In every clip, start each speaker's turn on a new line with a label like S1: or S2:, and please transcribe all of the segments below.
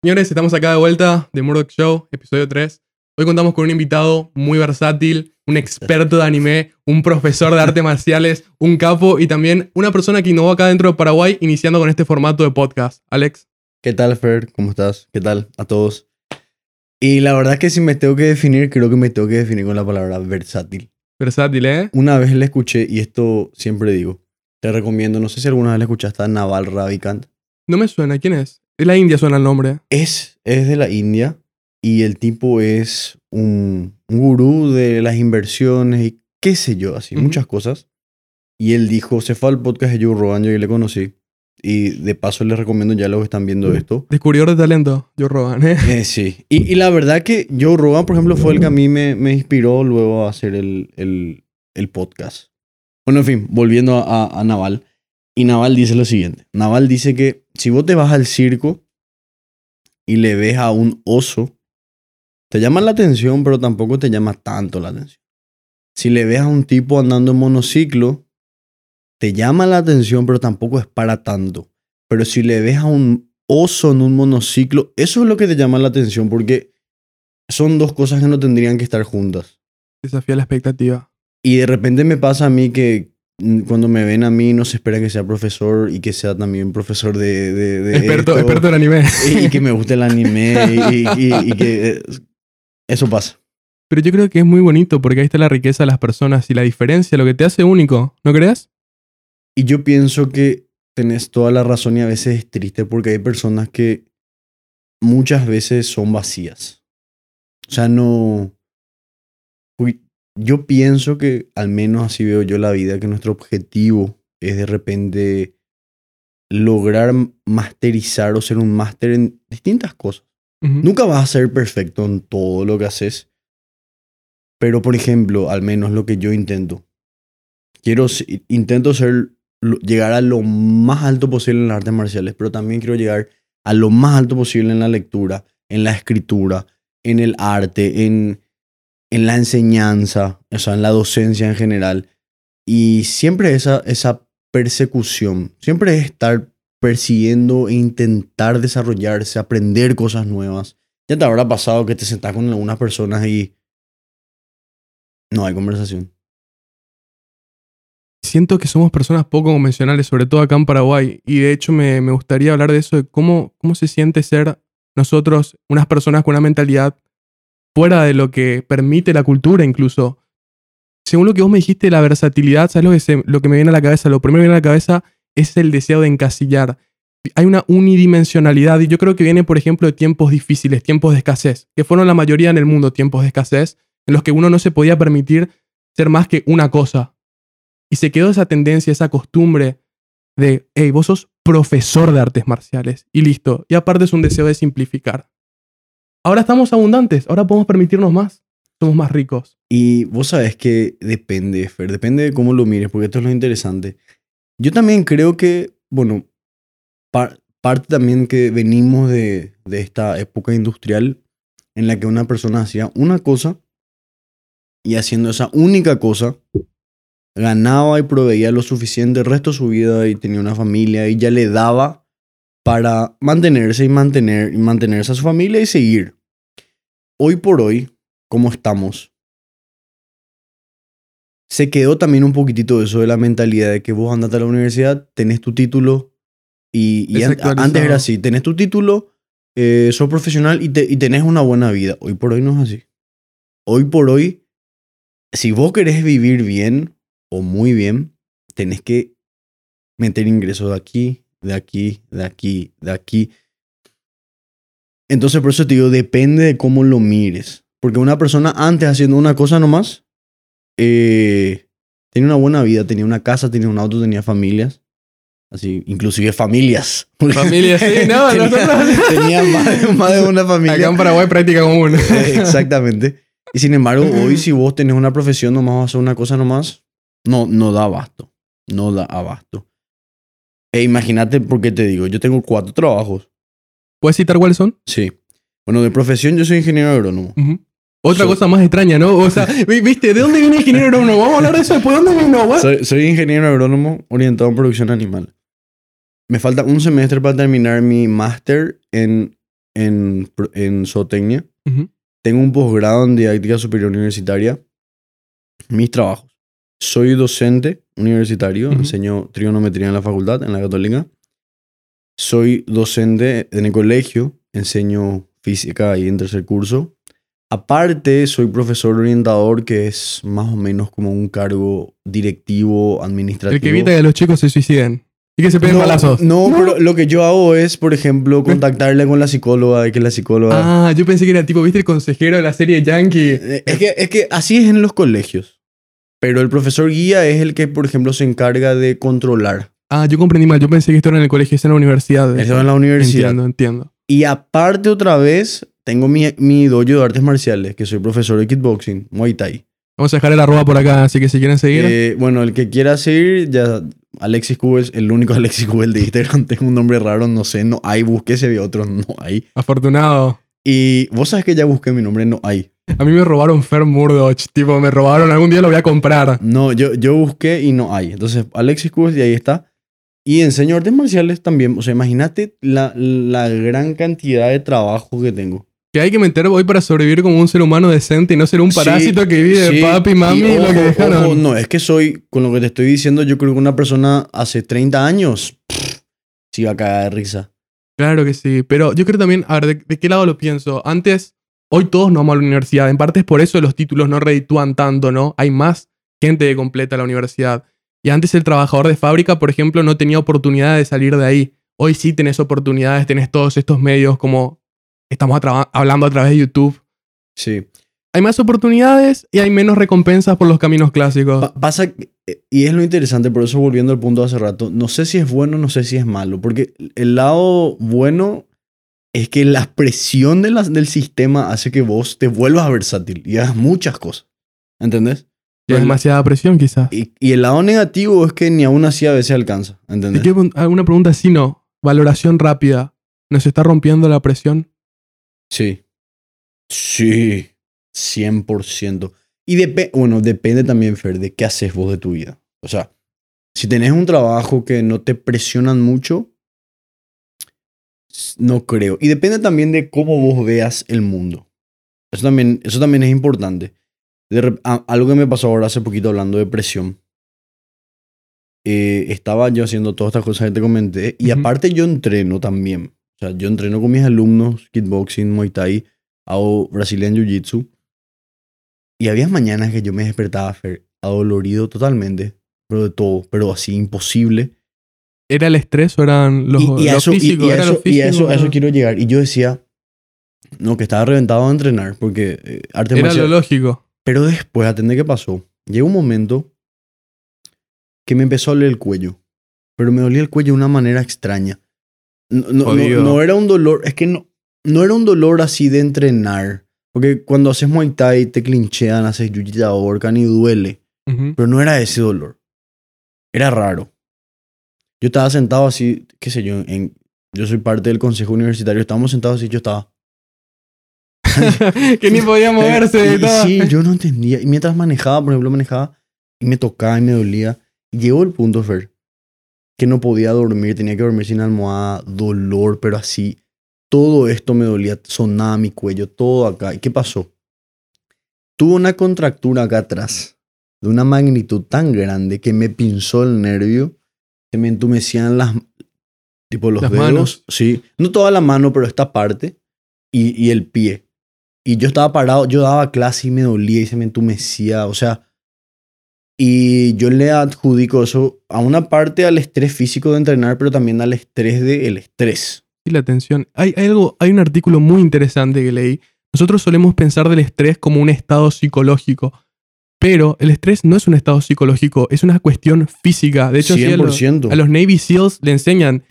S1: Señores, estamos acá de vuelta de Murdoch Show, episodio 3. Hoy contamos con un invitado muy versátil, un experto de anime, un profesor de artes marciales, un capo y también una persona que innovó acá dentro de Paraguay iniciando con este formato de podcast. Alex.
S2: ¿Qué tal, Fer? ¿Cómo estás? ¿Qué tal a todos? Y la verdad es que si me tengo que definir, creo que me tengo que definir con la palabra versátil.
S1: Versátil, ¿eh?
S2: Una vez le escuché, y esto siempre digo, te recomiendo, no sé si alguna vez le escuchaste a Naval Ravikant.
S1: No me suena, ¿quién es? De la India suena el nombre.
S2: Es, es de la India y el tipo es un, un gurú de las inversiones y qué sé yo, así, muchas cosas. Y él dijo, se fue al podcast de Joe Rogan, yo le conocí. Y de paso les recomiendo ya los que están viendo esto.
S1: Descubridor de talento, Joe Rogan, ¿eh?
S2: Eh, sí. Y, y la verdad que Joe Rogan, por ejemplo, fue el que a mí me, me inspiró luego a hacer el, el, el podcast. Bueno, en fin, volviendo a, a Naval. Y Naval dice lo siguiente. Naval dice que si vos te vas al circo y le ves a un oso, te llama la atención, pero tampoco te llama tanto la atención. Si le ves a un tipo andando en monociclo, te llama la atención, pero tampoco es para tanto. Pero si le ves a un oso en un monociclo, eso es lo que te llama la atención, porque son dos cosas que no tendrían que estar juntas.
S1: Desafía la expectativa.
S2: Y de repente me pasa a mí que cuando me ven a mí no se espera que sea profesor y que sea también profesor de... de- de
S1: Experto,
S2: esto,
S1: experto en anime.
S2: y, y que me guste el anime y, y- y que eh, eso pasa.
S1: Pero yo creo que es muy bonito porque ahí está la riqueza de las personas y la diferencia, lo que te hace único, ¿no crees?
S2: Y yo pienso que tenés toda la razón y a veces es triste porque hay personas que muchas veces son vacías. O sea, no... Yo pienso que, al menos así veo yo la vida, que nuestro objetivo es de repente lograr masterizar o ser un máster en distintas cosas. Nunca vas a ser perfecto en todo lo que haces. Pero, por ejemplo, al menos lo que yo intento. Quiero, intento ser, llegar a lo más alto posible en las artes marciales, pero también quiero llegar a lo más alto posible en la lectura, en la escritura, en el arte, en, en la enseñanza, o sea, en la docencia en general. Y siempre esa, esa persecución, siempre es estar persiguiendo e intentar desarrollarse, aprender cosas nuevas. Ya te habrá pasado que te sentás con algunas personas y no hay conversación.
S1: Siento que somos personas poco convencionales, sobre todo acá en Paraguay. Y de hecho me, me gustaría hablar de eso, de cómo, cómo se siente ser nosotros unas personas con una mentalidad fuera de lo que permite la cultura incluso. Según lo que vos me dijiste, la versatilidad, ¿sabes lo que, me viene a la cabeza? Lo primero que me viene a la cabeza es el deseo de encasillar. Hay una unidimensionalidad y yo creo que viene, por ejemplo, de tiempos difíciles, tiempos de escasez, que fueron la mayoría en el mundo tiempos de escasez, en los que uno no se podía permitir ser más que una cosa. Y se quedó esa tendencia, esa costumbre de, hey, vos sos profesor de artes marciales. Y listo. Y aparte es un deseo de simplificar. Ahora estamos abundantes, ahora podemos permitirnos más. Somos más ricos.
S2: Y vos sabés que depende, Fer, depende de cómo lo mires, porque esto es lo interesante. Yo también creo que, bueno, par- parte también que venimos de, de esta época industrial en la que una persona hacía una cosa y haciendo esa única cosa ganaba y proveía lo suficiente el resto de su vida y tenía una familia y ya le daba para mantenerse y mantener y mantenerse a su familia y seguir. Hoy por hoy, como estamos, se quedó también un poquitito eso de la mentalidad de que vos andate a la universidad, tenés tu título y, y an-
S1: Desactualizado.
S2: antes era así, tenés tu título, eh, sos profesional y, te- y tenés una buena vida. Hoy por hoy no es así. Hoy por hoy, si vos querés vivir bien o muy bien, tenés que meter ingresos de aquí, de aquí, de aquí, de aquí. Entonces, por eso te digo, depende de cómo lo mires. Porque una persona antes haciendo una cosa nomás, eh, tenía una buena vida, tenía una casa, tenía un auto, tenía familias. Así, inclusive familias.
S1: Familia, sí, no,
S2: tenía,
S1: nosotros-
S2: tenía más, de, más de una familia.
S1: Acá en Paraguay práctica común.
S2: Eh, Exactamente. Y sin embargo, hoy si vos tenés una profesión nomás vas a hacer una cosa nomás, no, no da abasto. No da abasto. E imagínate, porque te digo, yo tengo cuatro trabajos.
S1: ¿Puedes citar cuáles son?
S2: Sí. Bueno, de profesión yo soy ingeniero agrónomo.
S1: Ujú. Otra
S2: So-
S1: cosa más extraña, ¿no? O sea, vi- viste, ¿de dónde viene el ingeniero agrónomo? Vamos a hablar de eso después. ¿De dónde vino?
S2: Soy, soy ingeniero agrónomo orientado en producción animal. Me falta un semestre para terminar mi máster en, en en zootecnia.
S1: Ujú.
S2: Tengo un posgrado en didáctica superior universitaria. Mis trabajos. Soy docente universitario,
S1: Ujú.
S2: enseño trigonometría en la facultad, en la católica. Soy docente en el colegio, enseño física ahí en tercer curso. Aparte, soy profesor orientador, que es más o menos como un cargo directivo, administrativo.
S1: El que evita que los chicos se suiciden. Y que se peguen
S2: no,
S1: balazos.
S2: no, pero lo que yo hago es, por ejemplo, contactarle con la psicóloga y que la psicóloga...
S1: Ah, yo pensé que era tipo, ¿viste el consejero de la serie Yankee?
S2: Eh, Es que, es que así es en los colegios. Pero el profesor guía es el que, por ejemplo, se encarga de controlar.
S1: Ah, yo comprendí mal. Yo pensé que esto era en el colegio, es en la universidad.
S2: Eso en la universidad.
S1: Entiendo, entiendo.
S2: Y aparte, otra vez, tengo mi, mi dojo de artes marciales, que soy profesor de kickboxing, Muay Thai.
S1: Vamos a dejar el arroba por acá, así que si quieren seguir.
S2: Eh, bueno, el que quiera seguir, ya Alexis Cubes, el único Alexis Cubes de Instagram, tengo un nombre raro, no sé, no hay, busqué ese otro, no hay.
S1: Afortunado.
S2: Y vos sabes que ya busqué mi nombre, no hay.
S1: A mí me robaron Fer Murdoch. Tipo, me robaron. Algún día lo voy a comprar.
S2: No, yo, yo busqué y no hay. Entonces, Alexis Cubes, y ahí está. Y enseño artes marciales también. O sea, imagínate la, la gran cantidad de trabajo que tengo.
S1: Que hay que meter hoy para sobrevivir como un ser humano decente y no ser un
S2: Sí,
S1: parásito que vive de
S2: sí,
S1: papi, mami,
S2: y
S1: lo que dejaron.
S2: ojo, no, es que soy, con lo que te estoy diciendo, yo creo que una persona hace 30 años pff, se iba a cagar de risa.
S1: Claro que sí, pero yo creo también, a ver, ¿de, de qué lado lo pienso? Antes, hoy todos nos vamos a la universidad, en parte es por eso los títulos no reditúan tanto, ¿no? Hay más gente que completa la universidad. Y antes el trabajador de fábrica, por ejemplo, no tenía oportunidad de salir de ahí. Hoy sí tenés oportunidades, tenés todos estos medios como estamos hablando a través de YouTube.
S2: Sí.
S1: Hay más oportunidades y hay menos recompensas por los caminos clásicos.
S2: Pa- pasa, eh, y es lo interesante, por eso volviendo al punto de hace rato, no sé si es bueno, no sé si es malo, porque el lado bueno es que la presión de del sistema hace que vos te vuelvas versátil y hagas muchas cosas. ¿Entendés?
S1: Y hay demasiada presión quizás.
S2: Y, y el lado negativo es que ni aún así a veces alcanza.
S1: Te
S2: ¿Entendés?
S1: pregun- alguna pregunta así, no. Valoración rápida. ¿Nos está rompiendo la presión?
S2: Sí. Sí. 100%. Y depe- bueno, depende también, Fer, de qué haces vos de tu vida. O sea, si tenés un trabajo que no te presionan mucho, no creo. Y depende también de cómo vos veas el mundo. Eso también, eso también es importante. De a- algo que me pasó ahora hace poquito hablando de presión. Eh, estaba yo haciendo todas estas cosas que te comenté. Y
S1: Ujú.
S2: aparte yo entreno también. O sea, yo entreno con mis alumnos, kickboxing, muay thai, hago Brazilian Jiu-Jitsu. Y había mañanas que yo me despertaba, Fer, adolorido totalmente. Pero de todo, pero así imposible.
S1: ¿Era el estrés o eran los,
S2: y, y a eso, y-
S1: físico?
S2: y a
S1: ¿Era
S2: eso-
S1: lo
S2: y a eso,
S1: físico?
S2: a eso quiero llegar. Y yo decía, no, que estaba reventado de entrenar, porque eh, arte
S1: Era
S2: marcial-
S1: lo lógico.
S2: Pero después, atendé qué pasó. Llegó un momento que me empezó a doler el cuello. Pero me dolía el cuello de una manera extraña. No, no- no- era un dolor, es que no, no era un dolor así de entrenar. Porque cuando haces Muay Thai te clinchean, haces Jiu-Jitsu, ahorcan y duele. Pero no era ese dolor. Era raro. Yo estaba sentado así, qué sé yo, en, yo soy parte del consejo universitario, estábamos sentados así, yo estaba...
S1: que ni podía moverse
S2: Y-
S1: todo.
S2: sí, yo no entendía. Y mientras manejaba, por ejemplo, manejaba y me tocaba y me dolía. Y llegó el punto, Fer, que no podía dormir, tenía que dormir sin almohada, dolor, pero así. Todo esto me dolía, sonaba mi cuello, todo acá. ¿Y qué pasó? Tuve una contractura acá atrás, de una magnitud tan grande que me pinzó el nervio, se me entumecían las, tipo los
S1: Las
S2: dedos.
S1: manos.
S2: Sí, no toda la mano, pero esta parte y, y el pie. Y yo estaba parado, yo daba clase y me dolía y se me entumecía, o sea. Y yo le adjudico eso a una parte al estrés físico de entrenar, pero también al estrés del estrés.
S1: Y la tensión. Hay, hay algo, hay un artículo muy interesante que leí. Nosotros solemos pensar del estrés como un estado psicológico. Pero el estrés no es un estado psicológico, es una cuestión física. De hecho, sí, a, los,
S2: 100%.
S1: a los Navy SEALs le enseñan.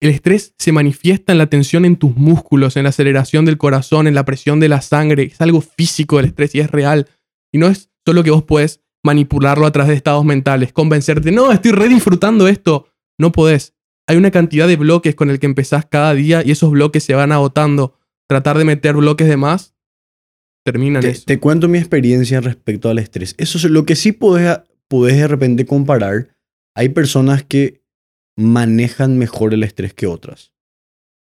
S1: El estrés se manifiesta en la tensión en tus músculos, en la aceleración del corazón, en la presión de la sangre. Es algo físico el estrés y es real. Y no es solo que vos podés manipularlo a través de estados mentales, convencerte, no, estoy re disfrutando esto. No podés. Hay una cantidad de bloques con el que empezás cada día y esos bloques se van agotando. Tratar de meter bloques de más terminan
S2: Te,
S1: eso.
S2: te cuento mi experiencia respecto al estrés. Eso es lo que sí podés, podés de repente comparar. Hay personas que manejan mejor el estrés que otras.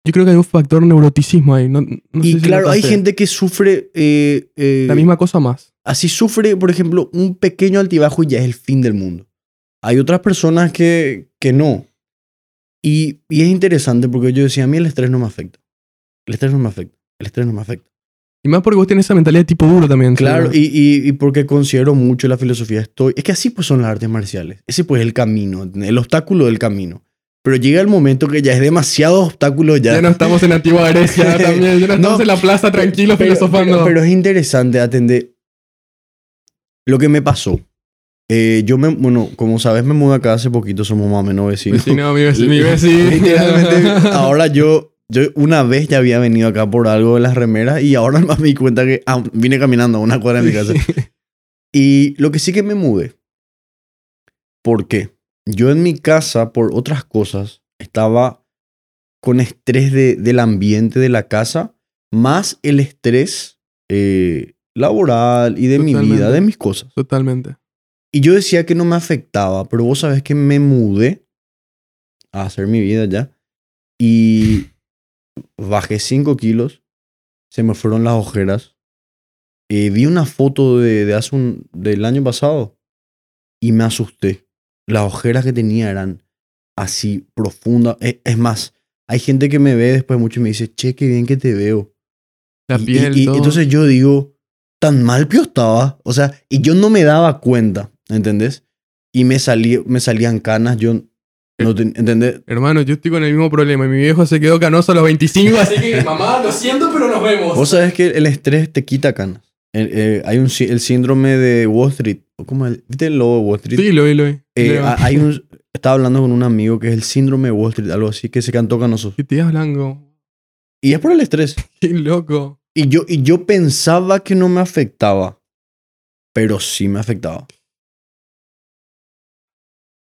S1: Yo creo que hay un factor neuroticismo ahí. No, no
S2: y
S1: sé si
S2: claro, hay gente que sufre... eh, eh,
S1: La misma cosa más.
S2: Así sufre, por ejemplo, un pequeño altibajo y ya es el fin del mundo. Hay otras personas que, que no. Y, y es interesante porque yo decía, a mí el estrés no me afecta. El estrés no me afecta. El estrés no me afecta.
S1: Y más porque vos tienes esa mentalidad de tipo duro también.
S2: Claro, y, y, y porque considero mucho la filosofía estoy. Es que así pues son las artes marciales. Ese pues es el camino, el obstáculo del camino. Pero llega el momento que ya es demasiado obstáculo ya.
S1: Ya no estamos en antigua Grecia también. Ya no estamos
S2: No,
S1: en la plaza tranquilos
S2: pero,
S1: filosofando.
S2: pero- pero es interesante atender lo que me pasó. Eh, yo me, bueno, como sabes, me mudé acá hace poquito, somos más o menos vecinos.
S1: Vecino, mi vecino. Mi vecino.
S2: Literalmente, ahora yo, yo una vez ya había venido acá por algo de las remeras y ahora más me di cuenta que ah, vine caminando a una cuadra de mi casa. Y lo que sí que me mudé. ¿Por qué? Yo en mi casa, por otras cosas, estaba con estrés de- del ambiente de la casa, más el estrés eh, laboral y de mi vida,
S1: Totalmente.
S2: de mis cosas.
S1: Totalmente.
S2: Y yo decía que no me afectaba, pero vos sabés que me mudé a hacer mi vida ya. Y bajé 5 kilos, se me fueron las ojeras. Eh, vi una foto de, de hace un, del año pasado y me asusté. Las ojeras que tenía eran así profundas. Eh, es más, hay gente que me ve después mucho y me dice, che, qué bien que te veo.
S1: La
S2: Y-
S1: piel,
S2: y, entonces yo digo, tan mal que yo estaba. O sea, y yo no me daba cuenta, ¿entendés? Y me, salí, me salían canas, yo no te- ¿entendés?
S1: Hermano, yo estoy con el mismo problema. Mi viejo se quedó canoso a los 25, así que mamá, lo siento, pero nos vemos.
S2: Vos sabés que el estrés te quita canas. El, eh, hay un, el síndrome de Wall Street. ¿o ¿Cómo es? ¿Viste el logo de Wall Street?
S1: Sí, lo vi, lo vi.
S2: Eh, hay un, estaba hablando con un amigo que es el síndrome de Wall Street, algo así, que se cantó canoso.
S1: ¿Qué te ibas blanco?
S2: Y es por el estrés.
S1: Qué loco.
S2: Y yo, y yo pensaba que no me afectaba, pero sí me afectaba.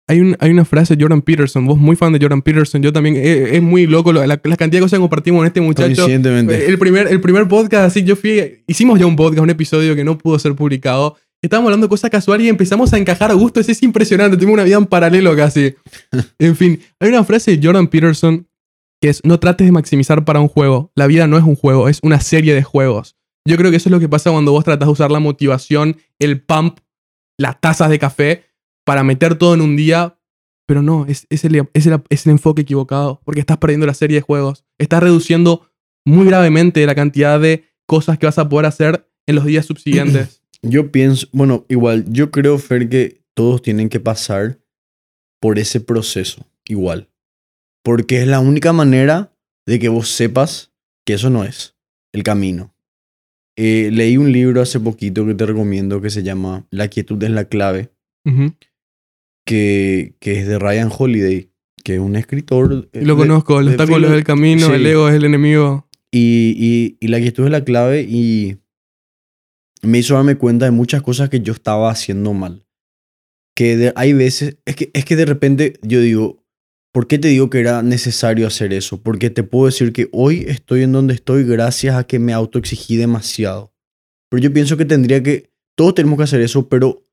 S1: Hay, un, hay una frase de Jordan Peterson. Vos muy fan de Jordan Peterson. Yo también. eh, Es, muy loco lo- la, la cantidad de cosas que compartimos con este muchacho. El primer, el primer podcast, así yo fui. Hicimos ya un podcast, un episodio que no pudo ser publicado. Estábamos hablando de cosas casuales y empezamos a encajar a gusto. Es impresionante. Tengo una vida en paralelo casi. En fin, hay una frase de Jordan Peterson que es: No trates de maximizar para un juego. La vida no es un juego, es una serie de juegos. Yo creo que eso es lo que pasa cuando vos tratas de usar la motivación, el pump, las tazas de café para meter todo en un día. Pero no, es, es, el, es, el, es el enfoque equivocado. Porque estás perdiendo la serie de juegos. Estás reduciendo muy gravemente la cantidad de cosas que vas a poder hacer en los días subsiguientes.
S2: Yo pienso, bueno, igual, yo creo, Fer, que todos tienen que pasar por ese proceso, igual. Porque es la única manera de que vos sepas que eso no es el camino. Eh, leí un libro hace poquito que te recomiendo que se llama La quietud es la clave,
S1: Ujú.
S2: Que, que es de Ryan Holiday, que es un escritor. eh,
S1: lo
S2: de-
S1: conozco, el
S2: de
S1: obstáculo
S2: filo-
S1: del camino,
S2: sí.
S1: el ego es el enemigo.
S2: Y, y, y la quietud es la clave y me hizo darme cuenta de muchas cosas que yo estaba haciendo mal. Que de- hay veces, es que, es que de repente yo digo, ¿por qué te digo que era necesario hacer eso? Porque te puedo decir que hoy estoy en donde estoy gracias a que me autoexigí demasiado. Pero yo pienso que tendría que, todos tenemos que hacer eso, pero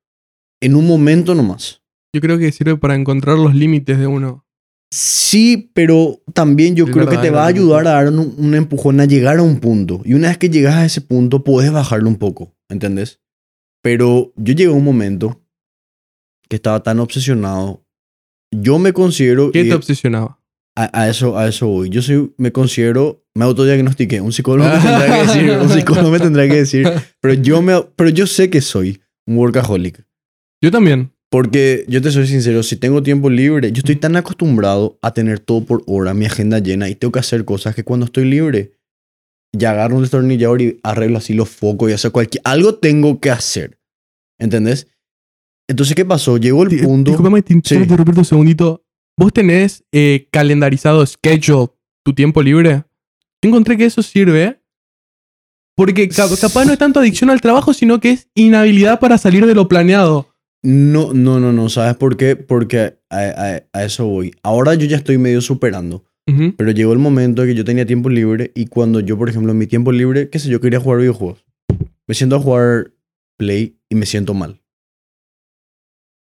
S2: en un momento nomás.
S1: Yo creo que sirve para encontrar los límites de uno.
S2: Sí, pero también yo
S1: Es
S2: creo
S1: verdad,
S2: que te va a ayudar a dar un, un empujón a llegar a un punto. Y una vez que llegas a ese punto, puedes bajarlo un poco, ¿entendés? Pero yo llegué a un momento que estaba tan obsesionado. Yo me considero...
S1: ¿Qué te obsesionaba?
S2: a, a eso, a eso voy. Yo soy, me considero... Me autodiagnostiqué. Un psicólogo me tendrá que decir. Un psicólogo me tendrá que decir. Pero yo, me, pero yo sé que soy un workaholic.
S1: Yo también.
S2: Porque yo te soy sincero, si tengo tiempo libre, yo estoy tan acostumbrado a tener todo por hora, mi agenda llena y tengo que hacer cosas que cuando estoy libre, ya agarro un destornillador y arreglo así los focos y hacer cualquier... Algo tengo que hacer. ¿Entendés? Entonces, ¿qué pasó? Llegó el
S1: Di-
S2: punto...
S1: Disculpame, te
S2: Sí.
S1: un segundito. ¿Vos tenés eh, calendarizado, schedule, tu tiempo libre? Yo encontré que eso sirve porque ca- capaz no es tanto adicción al trabajo, sino que es inhabilidad para salir de lo planeado.
S2: No, no, no, no. ¿Sabes por qué? Porque a, a- a eso voy. Ahora yo ya estoy medio superando.
S1: Ujú.
S2: Pero llegó el momento que yo tenía tiempo libre y cuando yo, por ejemplo, en mi tiempo libre, qué sé yo, quería jugar videojuegos. Me siento a jugar Play y me siento mal.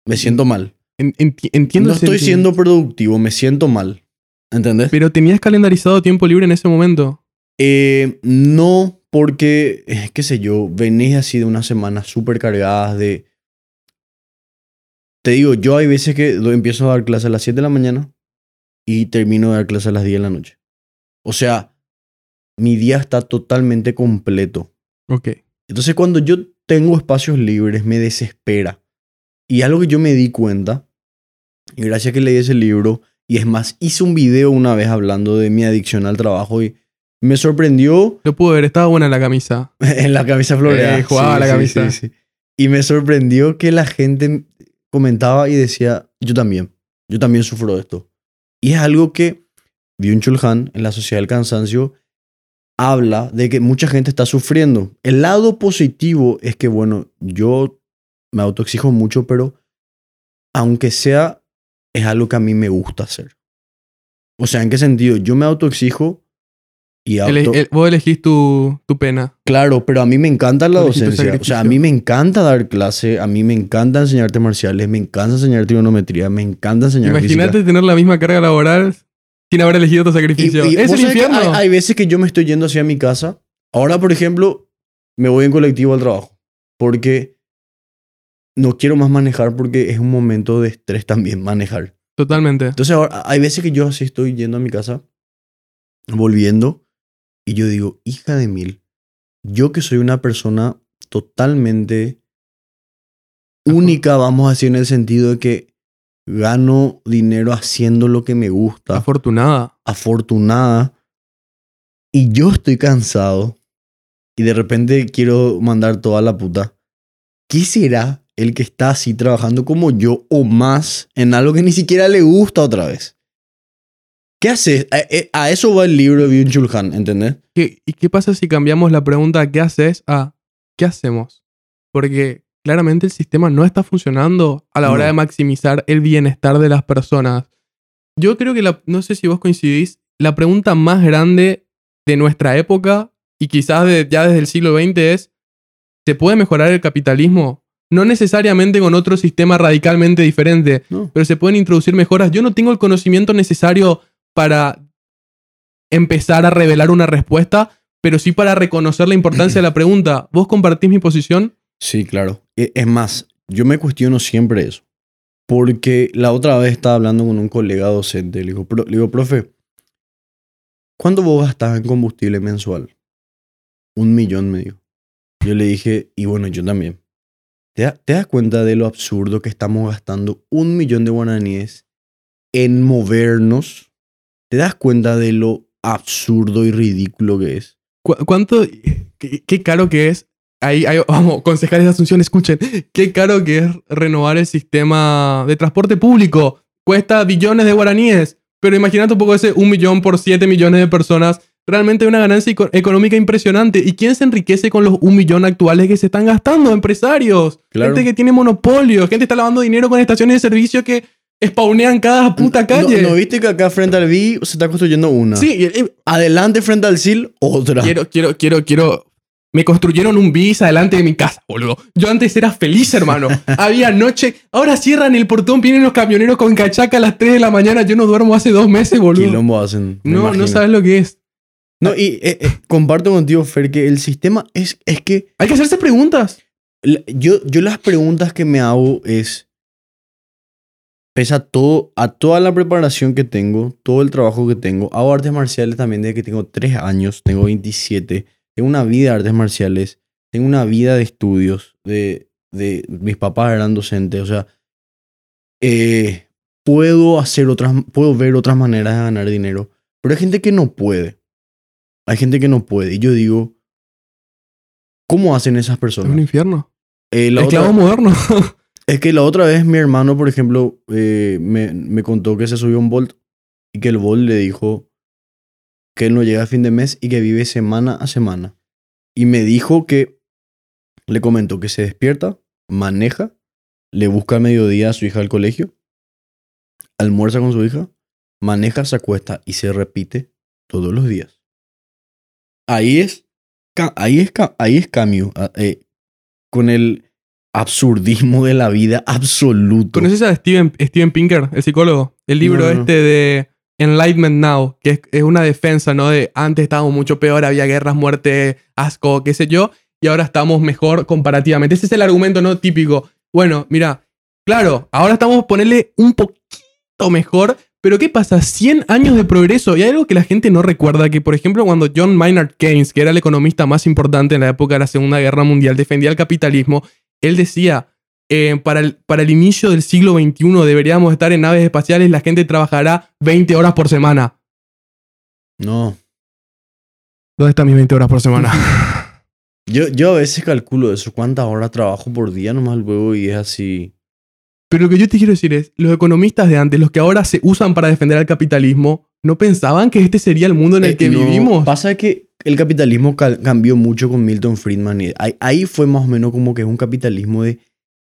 S2: Me siento mal.
S1: En- enti- entiendo
S2: No estoy siendo productivo, me siento mal. ¿Entendés?
S1: Pero tenías calendarizado tiempo libre en ese momento.
S2: Eh, no, porque, eh, qué sé yo, venís así de unas semanas súper cargadas de... Te digo, yo hay veces que empiezo a dar clase a las 7 de la mañana y termino de dar clase a las 10 de la noche. O sea, mi día está totalmente completo.
S1: Ok.
S2: Entonces cuando yo tengo espacios libres me desespera. Y algo que yo me di cuenta, y gracias que leí ese libro, y es más, hice un video una vez hablando de mi adicción al trabajo y me sorprendió
S1: Lo pude ver, estaba buena la camisa.
S2: en la camisa floreada.
S1: Eh, jugaba la camisa.
S2: Y me sorprendió que la gente comentaba y decía, yo también, yo también sufro de esto. Y es algo que Byung-Chul en la Sociedad del Cansancio habla de que mucha gente está sufriendo. El lado positivo es que, bueno, yo me autoexijo mucho, pero aunque sea, es algo que a mí me gusta hacer. O sea, ¿en qué sentido? Yo me autoexijo y auto...
S1: el- vos elegís tu, tu pena.
S2: Claro, pero a mí me encanta la docencia. O sea, a mí me encanta dar clase, a mí me encanta enseñarte marciales, me encanta enseñar trigonometría, me encanta enseñar
S1: Imagínate
S2: física.
S1: tener la misma carga laboral sin haber elegido tu sacrificio.
S2: Y- y
S1: es el infierno.
S2: Hay, hay veces que yo me estoy yendo hacia mi casa. Ahora, por ejemplo, me voy en colectivo al trabajo porque no quiero más manejar porque es un momento de estrés también manejar.
S1: Totalmente.
S2: Entonces, ahora, hay veces que yo así estoy yendo a mi casa, volviendo, y yo digo, hija de mil, yo que soy una persona totalmente única, vamos a decir, en el sentido de que gano dinero haciendo lo que me gusta,
S1: Afortunada.
S2: afortunada, y yo estoy cansado, y de repente quiero mandar toda la puta. ¿Qué será el que está así trabajando como yo o más en algo que ni siquiera le gusta otra vez? ¿Qué haces? A, eh, a eso va el libro de Byung-Chul Han, ¿entendés?
S1: ¿Qué- ¿Y qué pasa si cambiamos la pregunta ¿qué haces? a ¿qué hacemos? Porque claramente el sistema no está funcionando a la hora
S2: No.
S1: de maximizar el bienestar de las personas. Yo creo que, la, no sé si vos coincidís, la pregunta más grande de nuestra época y quizás de- ya desde el siglo XX es, ¿se puede mejorar el capitalismo? No necesariamente con otro sistema radicalmente diferente,
S2: No.
S1: pero se pueden introducir mejoras. Yo no tengo el conocimiento necesario para empezar a revelar una respuesta, pero sí para reconocer la importancia de la pregunta. ¿Vos compartís mi posición?
S2: Sí, claro. E- Es más, yo me cuestiono siempre eso. Porque la otra vez estaba hablando con un colega docente. Le digo, "Pro- le digo profe, ¿cuánto vos gastás en combustible mensual? Un millón, me dijo. Yo le dije, y bueno, yo también. ¿Te, da- te das cuenta de lo absurdo que estamos gastando un millón de guaraníes en movernos? ¿Te das cuenta de lo absurdo y ridículo que es?
S1: ¿Cu- ¿Cuánto? Qué, qué caro que es. Ahí, ahí- vamos, concejales de Asunción, escuchen. Qué caro que es renovar el sistema de transporte público. Cuesta billones de guaraníes. Pero imagínate un poco ese un millón por siete millones de personas. Realmente una ganancia eco- económica impresionante. ¿Y quién se enriquece con los un millón actuales que se están gastando? Empresarios.
S2: Claro.
S1: Gente que tiene monopolio. Gente que está lavando dinero con estaciones de servicio que spawnean cada puta calle.
S2: ¿No, no viste que acá frente al B se está construyendo una?
S1: sí, y- y-
S2: Adelante frente al SIL, otra.
S1: Quiero, quiero, quiero, quiero. Me construyeron un bis adelante de mi casa, boludo. Yo antes era feliz, hermano. Había noche. Ahora cierran el portón, vienen los camioneros con cachaca a las 3 de la mañana. Yo no duermo hace dos meses, boludo.
S2: Quilombo hacen.
S1: no,
S2: imagino.
S1: no sabes lo que es.
S2: No, y eh, eh, comparto contigo, Fer, que el sistema es, es que
S1: Hay que hacerse preguntas.
S2: la- yo, yo las preguntas que me hago es, pese a, todo, a toda la preparación que tengo, todo el trabajo que tengo, hago artes marciales también desde que tengo 3 años, tengo 27, tengo una vida de artes marciales, tengo una vida de estudios, de, de mis papás eran docentes, o sea, eh, puedo hacer otras, puedo ver otras maneras de ganar dinero, pero hay gente que no puede. Hay gente que no puede. Y yo digo, ¿cómo hacen esas
S1: Es
S2: personas?
S1: un infierno.
S2: Eh, la
S1: Esclavo
S2: otra-
S1: moderno.
S2: es que la otra vez mi hermano, por ejemplo, eh, me, me contó que se subió a un Bolt y que el Bolt le dijo que él no llega a fin de mes y que vive semana a semana. Y me dijo que le comentó que se despierta, maneja, le busca al mediodía a su hija al colegio, almuerza con su hija, maneja, se acuesta y se repite todos los días. Ahí es, ahí es, ahí es cambio. ah, eh, con el absurdismo de la vida absoluto.
S1: ¿Conoces a Steven, Steven Pinker, el psicólogo? El libro
S2: No,
S1: este de Enlightenment Now, que es, es una defensa, ¿no? De antes estábamos mucho peor, había guerras, muerte, asco, qué sé yo, y ahora estamos mejor comparativamente. Ese es el argumento, ¿no? Típico. Bueno, mira, claro, ahora estamos ponerle un poquito mejor, pero ¿qué pasa? 100 años de progreso. Y hay algo que la gente no recuerda, que por ejemplo cuando John Maynard Keynes, que era el economista más importante en la época de la Segunda Guerra Mundial, defendía el capitalismo, él decía, eh, para, el, para el inicio del siglo XXI deberíamos estar en naves espaciales, la gente trabajará 20 horas por semana.
S2: No.
S1: ¿Dónde están mis 20 horas por semana?
S2: Yo, yo a veces calculo eso, cuántas horas trabajo por día nomás luego y es así.
S1: Pero lo que yo te quiero decir es, los economistas de antes, los que ahora se usan para defender al capitalismo, ¿no pensaban que este sería el mundo en el
S2: Eh,
S1: que
S2: no,
S1: vivimos?
S2: Pasa que el capitalismo cambió mucho con Milton Friedman. y ahí, ahí fue más o menos como que es un capitalismo de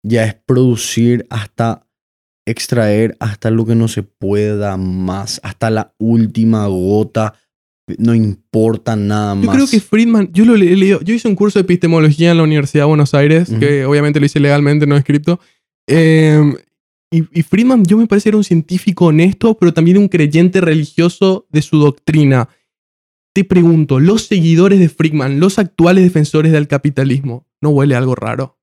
S2: ya es producir hasta extraer hasta lo que no se pueda más, hasta la última gota. No importa nada
S1: Yo
S2: más.
S1: creo que Friedman, yo lo he leído, yo hice un curso de epistemología en la Universidad de Buenos Aires, que obviamente lo hice legalmente, no escrito. Eh, y, y Friedman, yo me parece era un científico honesto, pero también un creyente religioso de su doctrina. Te pregunto, los seguidores de Friedman, los actuales defensores del capitalismo, ¿no huele algo raro?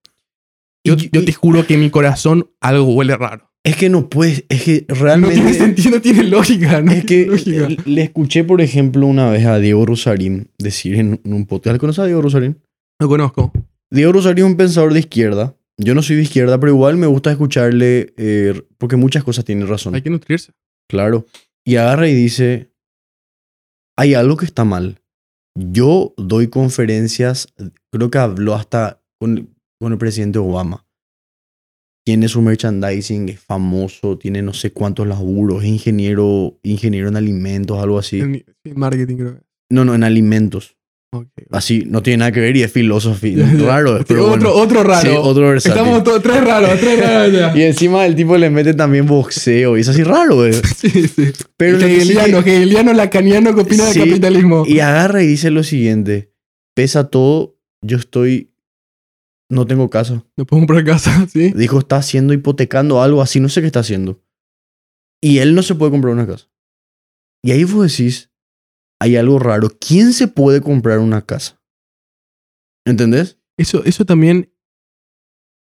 S1: Yo,
S2: Y-
S1: yo
S2: y-
S1: te juro que en mi corazón algo huele raro.
S2: Es que no puedes, es que
S1: No
S2: realmente...
S1: tiene sentido, no tiene lógica. No
S2: Es
S1: tiene
S2: que
S1: lógica.
S2: eh, le escuché, por ejemplo, una vez a Diego Rosarín decir en un podcast. ¿Conoces a Diego Rosarín?
S1: Lo conozco.
S2: Diego Rosarín es un pensador de izquierda. Yo no soy de izquierda, pero igual me gusta escucharle eh, porque muchas cosas tiene razón.
S1: Hay que nutrirse.
S2: Claro. Y agarra y dice, hay algo que está mal. Yo doy conferencias, creo que habló hasta con, con el presidente Obama. Tiene su merchandising, es famoso, tiene no sé cuántos laburos, es ingeniero, ingeniero en alimentos, algo así.
S1: En, en marketing, creo.
S2: No, no, en alimentos.
S1: Ok.
S2: Así, no tiene nada que ver y es
S1: ya.
S2: Raro, pero
S1: otro,
S2: bueno.
S1: otro raro.
S2: Sí, otro versátil.
S1: Estamos todos tres raros, tres raros ya.
S2: Y encima el tipo le mete también boxeo y es así raro, eh.
S1: Sí, sí.
S2: Pero
S1: hegeliano,
S2: que-
S1: hegeliano, lacaniano que opina
S2: Sí,
S1: del capitalismo.
S2: Y agarra y dice lo siguiente. Pesa todo, yo estoy... No tengo casa.
S1: No puedo comprar casa, ¿sí?
S2: Dijo, está haciendo hipotecando algo así, no sé qué está haciendo. Y él no se puede comprar una casa. Y ahí vos decís, hay algo raro. ¿Quién se puede comprar una casa? ¿Entendés?
S1: Eso, eso también.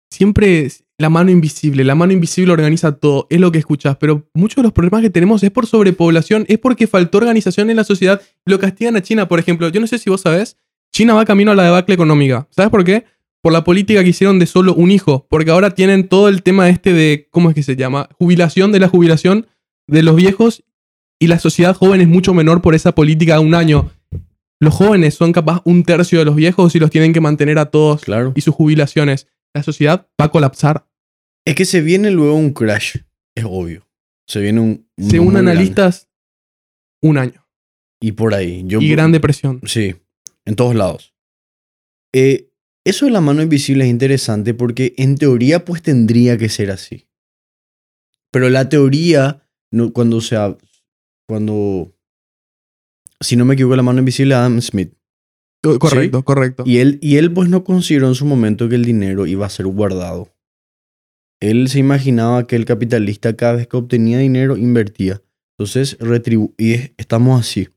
S1: Siempre es la mano invisible. La mano invisible organiza todo. Es lo que escuchas. Pero muchos de los problemas que tenemos es por sobrepoblación. Es porque faltó organización en la sociedad. Lo castigan a China, por ejemplo. Yo no sé si vos sabés. China va camino a la debacle económica. ¿Sabes por qué? Por la política que hicieron de solo un hijo. Porque ahora tienen todo el tema este de. ¿Cómo es que se llama? Jubilación de la jubilación de los viejos. Y la sociedad joven es mucho menor por esa política de un año. Los jóvenes son capaz un tercio de los viejos y los tienen que mantener a todos
S2: Claro.
S1: y sus jubilaciones. La sociedad va a colapsar.
S2: Es que se viene luego un crash. Es obvio. Se viene un...
S1: Según
S2: grande.
S1: analistas, un año.
S2: Y por ahí. Yo,
S1: Y gran depresión.
S2: Sí, en todos lados. Eh, eso de la mano invisible es interesante porque en teoría pues tendría que ser así. Pero la teoría, no, cuando se... Cuando... Si no me equivoco, la mano invisible Adam Smith.
S1: Co- Correcto, correcto.
S2: Y él, y él pues no consideró en su momento que el dinero iba a ser guardado. Él se imaginaba que el capitalista cada vez que obtenía dinero invertía. Entonces, retribu y es- estamos así.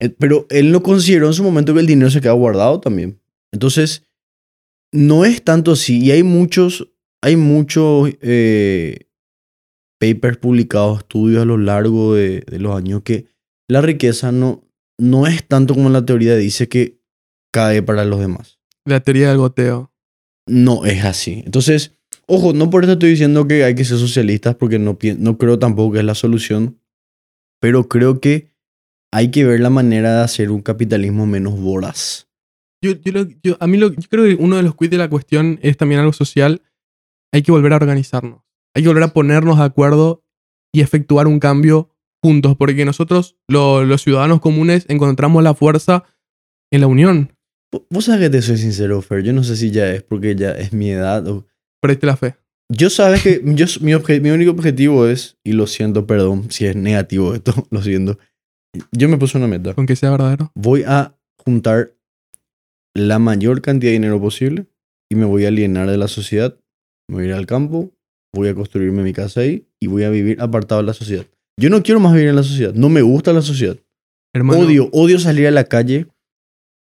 S2: Eh, Pero él no consideró en su momento que el dinero se queda guardado también. Entonces, no es tanto así. Y hay muchos, hay muchos eh, papers publicados, estudios a lo largo de, de los años que la riqueza no, no es tanto como la teoría dice que cae para los demás.
S1: La teoría del goteo.
S2: No es así. Entonces, ojo, no por eso estoy diciendo que hay que ser socialistas, porque no, no creo tampoco que es la solución, pero creo que hay que ver la manera de hacer un capitalismo menos voraz.
S1: Yo, yo, lo- yo- a mí lo, yo creo que uno de los quid de la cuestión es también algo social. Hay que volver a organizarnos. Hay que volver a ponernos de acuerdo y efectuar un cambio juntos, porque nosotros, lo- los ciudadanos comunes, encontramos la fuerza en la unión.
S2: Vos sabés que te soy sincero, Fer, yo no sé si ya es porque ya es mi edad o...
S1: Preste la fe.
S2: Yo sabes que yo, mi, obje- mi único objetivo es, y lo siento, perdón, si es negativo esto, lo siento, yo me puse una meta.
S1: Con que sea verdadero.
S2: voy a juntar la mayor cantidad de dinero posible y me voy a alienar de la sociedad, me voy a ir al campo, voy a construirme mi casa ahí y voy a vivir apartado de la sociedad. Yo no quiero más vivir en la sociedad. No me gusta la sociedad.
S1: Hermano,
S2: Odio, odio salir a la calle.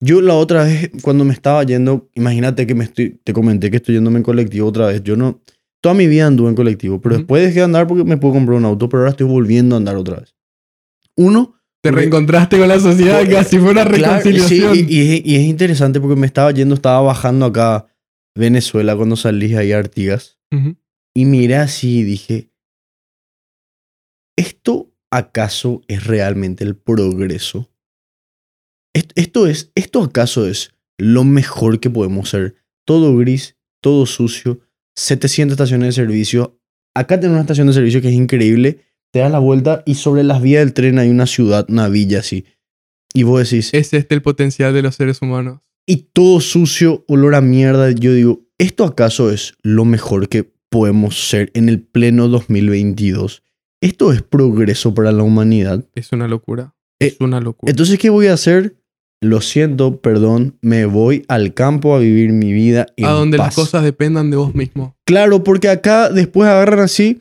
S2: Yo la otra vez, cuando me estaba yendo, imagínate que me estoy, te comenté que estoy yéndome en colectivo otra vez. Yo no, toda mi vida anduve en colectivo, pero
S1: Ujú.
S2: después dejé de andar porque me puedo comprar un auto, pero ahora estoy volviendo a andar otra vez. Uno,
S1: te
S2: porque-
S1: reencontraste con la sociedad
S2: Porque-
S1: casi fue una
S2: claro, sí,
S1: reconciliación.
S2: y, y es, y es interesante porque me estaba yendo, estaba bajando acá a Venezuela cuando salí ahí a Artigas.
S1: Ujú.
S2: Y miré así y dije, ¿esto acaso es realmente el progreso? ¿Est- ¿Esto, es, ¿Esto acaso es lo mejor que podemos ser? Todo gris, todo sucio, 700 estaciones de servicio. Acá tenemos una estación de servicio que es increíble. Te das la vuelta y sobre las vías del tren hay una ciudad, una villa así. Y vos decís,
S1: Es este el potencial de los seres humanos.
S2: y todo sucio, olor a mierda. Yo digo, ¿esto acaso es lo mejor que podemos ser en el pleno 2022? ¿Esto es progreso para la humanidad?
S1: Es una locura.
S2: Eh,
S1: Es una locura.
S2: Entonces, ¿qué voy a hacer? Lo siento, perdón, me voy al campo a vivir mi vida en
S1: a donde las cosas dependan de vos mismo.
S2: Claro, porque acá después agarran así.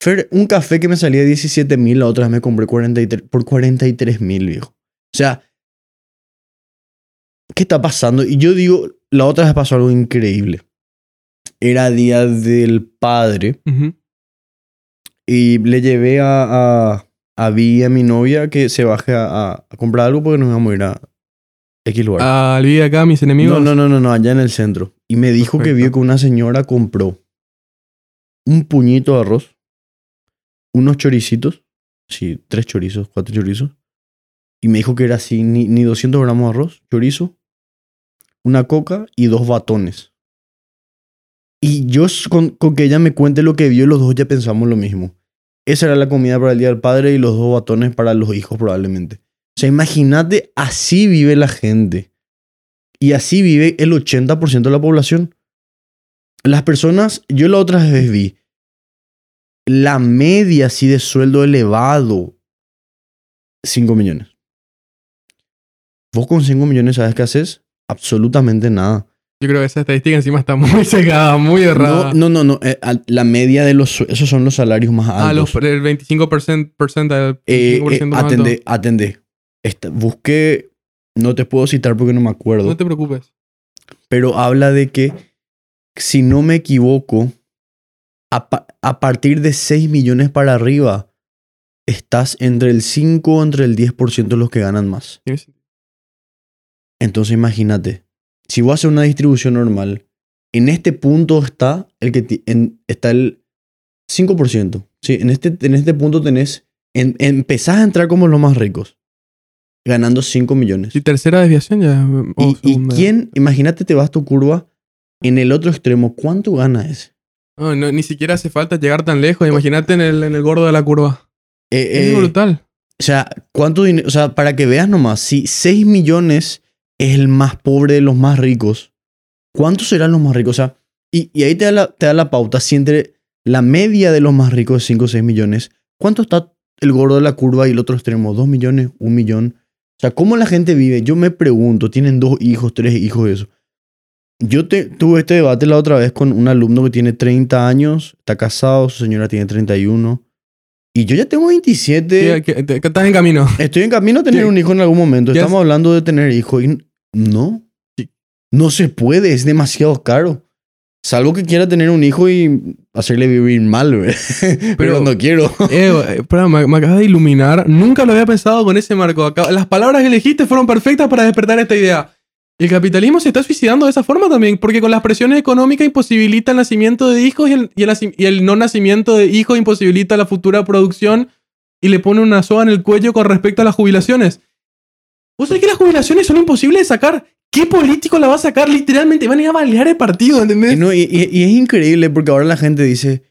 S2: Fer, un café que me salía 17 mil, la otra vez me compré 43, por 43 mil, viejo. O sea, ¿qué está pasando? Y yo digo, la otra vez pasó algo increíble. Era día del padre y le llevé a, a, a Vi, a mi novia, que se baje a, comprar algo porque nos vamos a ir a X lugar.
S1: Al vivir acá, mis enemigos.
S2: No, no, no, no, no, allá en el centro. Y me dijo que vio que una señora compró un puñito de arroz, unos choricitos, sí, tres chorizos, cuatro chorizos. Y me dijo que era así, ni, ni 200 gramos de arroz, chorizo, una coca y dos batones. Y yo con que ella me cuente lo que vio, los dos ya pensamos lo mismo. Esa era la comida para el Día del Padre y los dos batones para los hijos probablemente. O sea, imagínate, así vive la gente. Y así vive el 80% de la población. Las personas, yo la otra vez vi, la media así de sueldo elevado, 5 millones. Vos con 5 millones, ¿sabes qué haces? Absolutamente nada.
S1: Yo creo que esa estadística encima está muy secada, muy errada.
S2: No, no, no, no. eh, la media de los, esos son los salarios más altos.
S1: ah, los, el 25% percentile,
S2: Eh,
S1: 25%
S2: eh,
S1: más alto.
S2: atendé, atendé. Esta- busqué, no te puedo citar porque no me acuerdo.
S1: No te preocupes.
S2: pero habla de que, si no me equivoco, a, pa- a partir de 6 millones para arriba, estás entre el 5 o entre el 10% de los que ganan más. Entonces imagínate, si vos haces una distribución normal, en este punto está el que en- está el 5%. Sí, en este, en este punto tenés, en- empezás a entrar como los más ricos, ganando 5 millones.
S1: Y tercera desviación ya.
S2: ¿Y, quién, imagínate, te vas tu curva en el otro extremo, ¿cuánto gana ese?
S1: No, no, ni siquiera hace falta llegar tan lejos. Imagínate en el, en el gordo de la curva.
S2: Eh,
S1: es
S2: eh,
S1: brutal.
S2: o sea, ¿cuánto dinero? O sea, para que veas nomás, si 6 millones es el más pobre de los más ricos, ¿cuántos serán los más ricos? O sea, y, y ahí te da, la, te da la pauta, si entre la media de los más ricos es 5 o 6 millones, ¿cuánto está el gordo de la curva y el otro extremo? ¿2 millones? ¿Un millón? O sea, ¿cómo la gente vive? Yo me pregunto, tienen dos hijos, tres hijos, eso. Yo te- tuve este debate la otra vez con un alumno que tiene 30 años, está casado, su señora tiene 31. Y yo ya tengo 27.
S1: Sí, que- que- que estás en camino.
S2: Estoy en camino a tener
S1: ¿Qué?
S2: un hijo en algún momento.
S1: ¿Qué
S2: Estamos hablando de tener hijos. Y no. No se puede. Es demasiado caro. Salvo que quiera tener un hijo y hacerle vivir mal. Pero,
S1: Pero-
S2: no quiero.
S1: Eh, eh, espera, me, me acabas de iluminar. Nunca lo había pensado con ese marco. Acá- las palabras que elegiste fueron perfectas para despertar esta idea. El capitalismo se está suicidando de esa forma también, porque con las presiones económicas imposibilita el nacimiento de hijos y el, y el naci- y el no nacimiento de hijos imposibilita la futura producción y le pone una soga en el cuello con respecto a las jubilaciones. ¿Vos sabés que las jubilaciones son imposibles de sacar? ¿Qué político la va a sacar? Literalmente van a ir a balear el partido,
S2: Y,
S1: ¿entendés?
S2: no, y- y- y es increíble porque ahora la gente dice,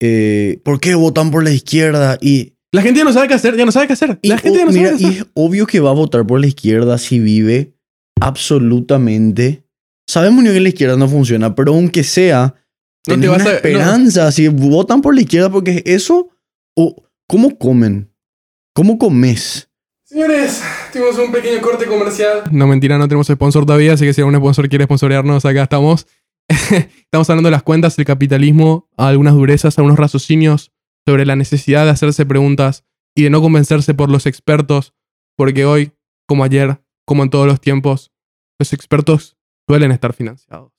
S2: eh, ¿por qué votan por la izquierda? Y,
S1: La gente ya no sabe qué hacer, ya no sabe qué hacer.
S2: y,
S1: La gente ya no
S2: mira,
S1: sabe qué
S2: y
S1: hacer.
S2: es obvio que va a votar por la izquierda si vive absolutamente... Sabemos que la izquierda no funciona, pero aunque sea,
S1: No te vas
S2: una
S1: a- no.
S2: esperanza. Si votan por la izquierda porque es eso, o ¿cómo comen? ¿Cómo comes?
S1: Señores, tuvimos un pequeño corte comercial. No, mentira, no tenemos sponsor todavía, así que si algún sponsor quiere sponsorearnos, acá estamos. estamos hablando de las cuentas, el capitalismo, algunas durezas, algunos raciocinios sobre la necesidad de hacerse preguntas y de no convencerse por los expertos, porque hoy, como ayer, como en todos los tiempos, los expertos suelen estar financiados.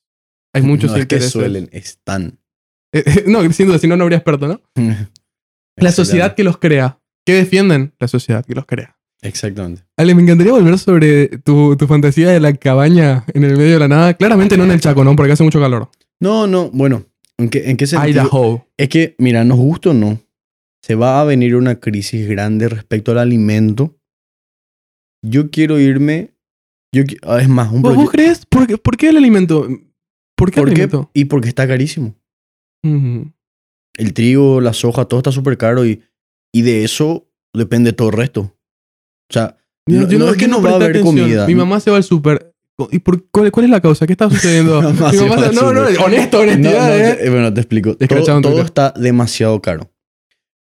S1: Hay muchos
S2: no es que suelen, están.
S1: Eh, eh, no, sin duda, si no, no habría experto, ¿no? La sociedad que los crea. ¿Qué defienden? La sociedad que los crea.
S2: Exactamente.
S1: Ale, me encantaría volver sobre tu, tu fantasía de la cabaña en el medio de la nada. Claramente no en el Chaco, ¿no? Porque hace mucho calor.
S2: No, no, bueno, ¿en qué, en qué sentido?
S1: Idaho.
S2: Es que, mira, nos gusta o no, se va a venir una crisis grande respecto al alimento. Yo quiero irme. Yo, ah, es más, un
S1: ¿Vos, vos crees? ¿Por qué, por qué el alimento? ¿Por qué
S2: ¿Por qué?
S1: alimento?
S2: Y porque está carísimo. El trigo, la soja, todo está súper caro y, y de eso depende todo el resto. O sea,
S1: Yo-
S2: no,
S1: yo
S2: no es que no va a haber
S1: atención.
S2: comida.
S1: Mi mamá se va al súper. ¿Y por, cuál, cuál es la causa? ¿Qué está sucediendo?
S2: Mi mamá se va
S1: se- no, no, honesto, honestidad,
S2: no,
S1: ¿eh?
S2: te- bueno, te explico. Todo, está demasiado caro.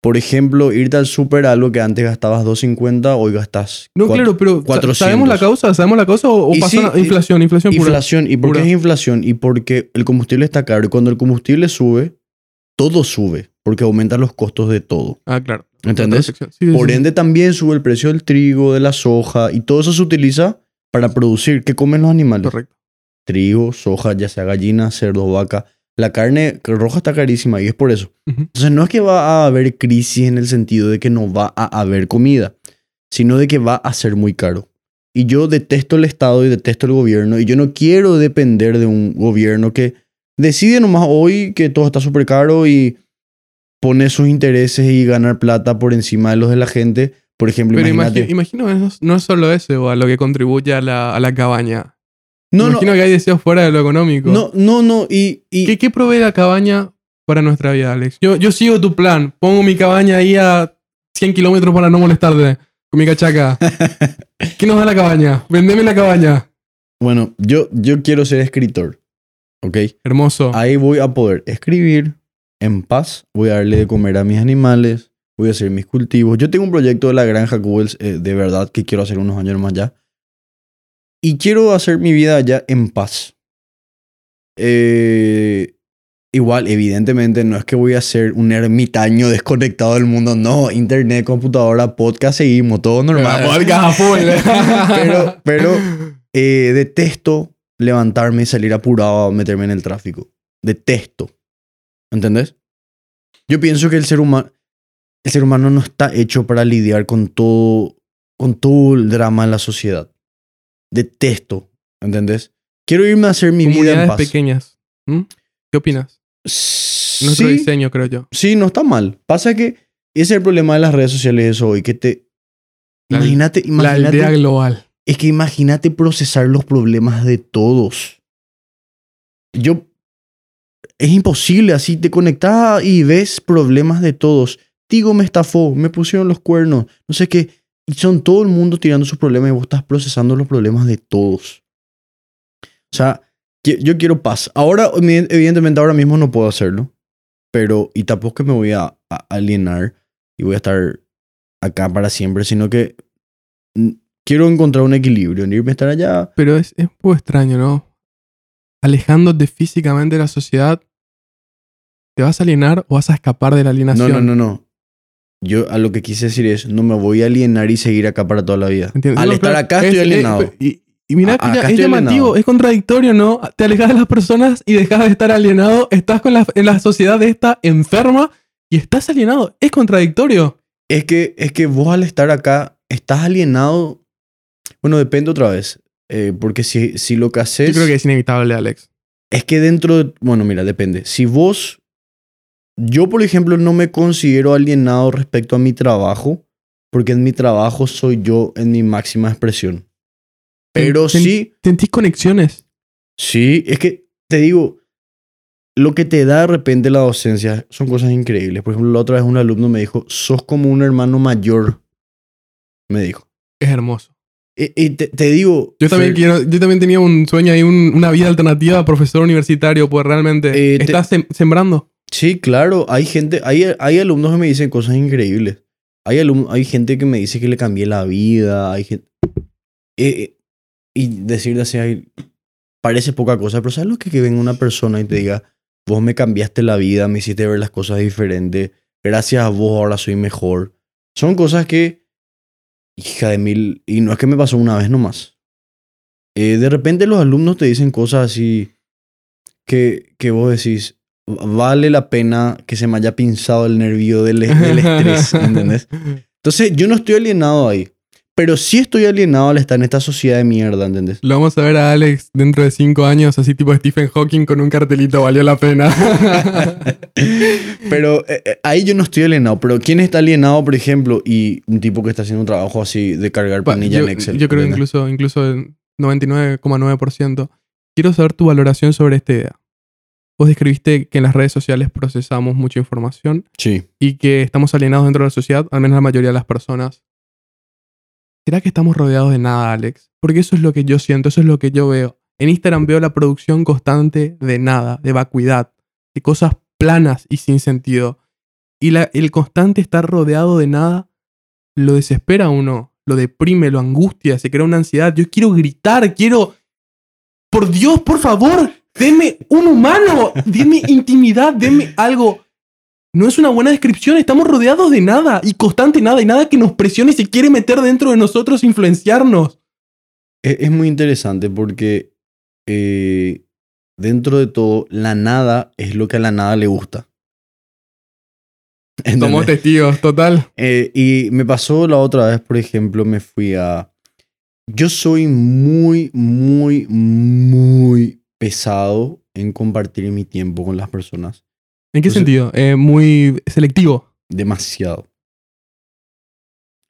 S2: Por ejemplo, irte al súper, algo que antes gastabas 2.50, hoy gastas
S1: No,
S2: cuatro-
S1: claro, pero sa-
S2: 400.
S1: ¿sabemos la causa? ¿Sabemos la causa o,
S2: sí,
S1: la- inflación? Inflación pura.
S2: Inflación. ¿Y por qué es inflación? Y porque el combustible está caro. Y cuando el combustible sube, todo sube. Porque aumentan los costos de todo.
S1: Ah, claro.
S2: ¿Entendés?
S1: Sí,
S2: Por ende, también sube el precio del trigo, de la soja. Y todo eso se utiliza para producir. ¿Qué comen los animales?
S1: Correcto.
S2: Trigo, soja, ya sea gallina, cerdo, vaca. La carne roja está carísima y es por eso. Entonces no es que va a haber crisis en el sentido de que no va a haber comida, sino de que va a ser muy caro. Y yo detesto el Estado y detesto el gobierno y yo no quiero depender de un gobierno que decide nomás hoy que todo está súper caro y pone sus intereses y ganar plata por encima de los de la gente. Por ejemplo,
S1: Pero
S2: imagínate.
S1: imagi- imagino, no es- no es solo eso a lo que contribuye a la, a la cabaña.
S2: no, no,
S1: imagino que hay deseos fuera de lo económico.
S2: no, no, no, y, y-
S1: ¿Qué, qué provee la cabaña para nuestra vida, Alex? Yo, yo sigo tu plan. Pongo mi cabaña ahí a 100 kilómetros para no molestarte con mi cachaca. ¿Qué nos da la cabaña? Vendeme la cabaña.
S2: bueno, yo, yo quiero ser escritor, ¿ok?
S1: Hermoso.
S2: Ahí voy a poder escribir en paz, voy a darle de comer a mis animales, voy a hacer mis cultivos. Yo tengo un proyecto de la granja Google eh, de verdad que quiero hacer unos años más ya. Y quiero hacer mi vida allá en paz. Eh, igual, evidentemente, no es que voy a ser un ermitaño desconectado del mundo. No, internet, computadora, podcast, seguimos, todo normal.
S1: Podcast.
S2: Pero- pero- Eh, detesto levantarme y salir apurado a meterme en el tráfico. Detesto. ¿Entendés? Yo pienso que el ser humano, el ser humano no está hecho para lidiar con todo, con todo el drama de la sociedad. Detesto. ¿Entendés? Quiero irme a hacer mi vida en paz.
S1: pequeñas. ¿Mm? ¿Qué opinas? Nuestro
S2: Sí,
S1: diseño, creo yo.
S2: sí, no está mal. Pasa que ese es el problema de las redes sociales eso hoy, que te... Imagínate,
S1: La aldea global.
S2: Es que imagínate procesar los problemas de todos. Yo. Es imposible, así te conectas y ves problemas de todos. Tigo me estafó, me pusieron los cuernos, no sé qué. Y son todo el mundo tirando sus problemas y vos estás procesando los problemas de todos. O sea, yo quiero paz. Ahora, evi- evidentemente, ahora mismo no puedo hacerlo. Pero, y tampoco que me voy a, a alienar y voy a estar acá para siempre, sino que mm, quiero encontrar un equilibrio, en irme a estar allá.
S1: Pero es, es un poco extraño, ¿no? Alejándote físicamente de la sociedad, ¿te vas a alienar o vas a escapar de la
S2: No,
S1: alienación?
S2: no, no, no. Yo a lo que quise decir es, no me voy a alienar y seguir acá para toda la vida.
S1: ¿Entiendes?
S2: Al
S1: No,
S2: estar acá
S1: es-
S2: estoy
S1: es-
S2: alienado.
S1: y, y mira,
S2: A-
S1: ya-
S2: acá
S1: es llamativo,
S2: alienado.
S1: es contradictorio, ¿no? Te alejas de las personas y dejas de estar alienado, estás con la, en la sociedad de esta enferma y estás alienado. Es contradictorio.
S2: Es que, es que vos al estar acá estás alienado. Bueno, depende otra vez. Eh, porque si, si lo que haces...
S1: Yo creo que es inevitable, Alex.
S2: Es que dentro de... Bueno, mira, depende. Si vos... Yo, por ejemplo, no me considero alienado respecto a mi trabajo, porque en mi trabajo soy yo en mi máxima expresión. Pero
S1: Ten-
S2: sí...
S1: Sentís conexiones.
S2: Sí, es que te digo, lo que te da de repente la docencia son cosas increíbles. Por ejemplo, la otra vez un alumno me dijo, sos como un hermano mayor, me dijo.
S1: Es hermoso.
S2: Y, y te, te digo...
S1: Yo también, quiero, yo también tenía un sueño ahí, un- una vida alternativa a profesor universitario, pues realmente
S2: Eh,
S1: estás sem- sembrando.
S2: Sí, claro, hay gente, hay, hay alumnos que me dicen cosas increíbles. Hay, alum- hay gente que me dice que le cambié la vida, hay gente... eh, eh, y decirle así, ay, parece poca cosa, pero ¿sabes lo que, que venga una persona y te diga, vos me cambiaste la vida, me hiciste ver las cosas diferentes, gracias a vos ahora soy mejor. Son cosas que, hija de mil, y no es que me pasó una vez nomás. Eh, de repente los alumnos te dicen cosas así que, que vos decís, vale la pena que se me haya pinzado el nervio del, del estrés, ¿entendés? Entonces yo no estoy alienado ahí. Pero sí estoy alienado al estar en esta sociedad de mierda, ¿entendés?
S1: Lo vamos a ver a Alex dentro de cinco años, así tipo Stephen Hawking con un cartelito, valió la pena.
S2: pero eh, eh, ahí yo no estoy alienado. Pero ¿quién está alienado, por ejemplo, y un tipo que está haciendo un trabajo así de cargar planilla en Excel?
S1: Yo creo que incluso, incluso el 99,9%. Quiero saber tu valoración sobre esta idea. Vos describiste que en las redes sociales procesamos mucha información
S2: Sí.
S1: y que estamos alienados dentro de la sociedad, al menos la mayoría de las personas. ¿Será que estamos rodeados de nada, Alex? Porque eso es lo que yo siento, eso es lo que yo veo. En Instagram veo la producción constante de nada, de vacuidad, de cosas planas y sin sentido. Y el constante estar rodeado de nada lo desespera a uno, lo deprime, lo angustia, se crea una ansiedad. Yo quiero gritar, quiero... Por Dios, por favor, deme un humano, deme intimidad, deme algo. No es una buena descripción, estamos rodeados de nada y constante nada y nada que nos presione y se quiere meter dentro de nosotros, influenciarnos.
S2: Es, es muy interesante porque eh, dentro de todo, la nada es lo que a la nada le gusta. ¿Entendés?
S1: Somos testigos, total.
S2: Eh, y me pasó la otra vez, por ejemplo, me fui a... Yo soy muy, muy, muy pesado en compartir mi tiempo con las personas.
S1: ¿En qué
S2: Pues-
S1: sentido? Eh, muy selectivo.
S2: Demasiado.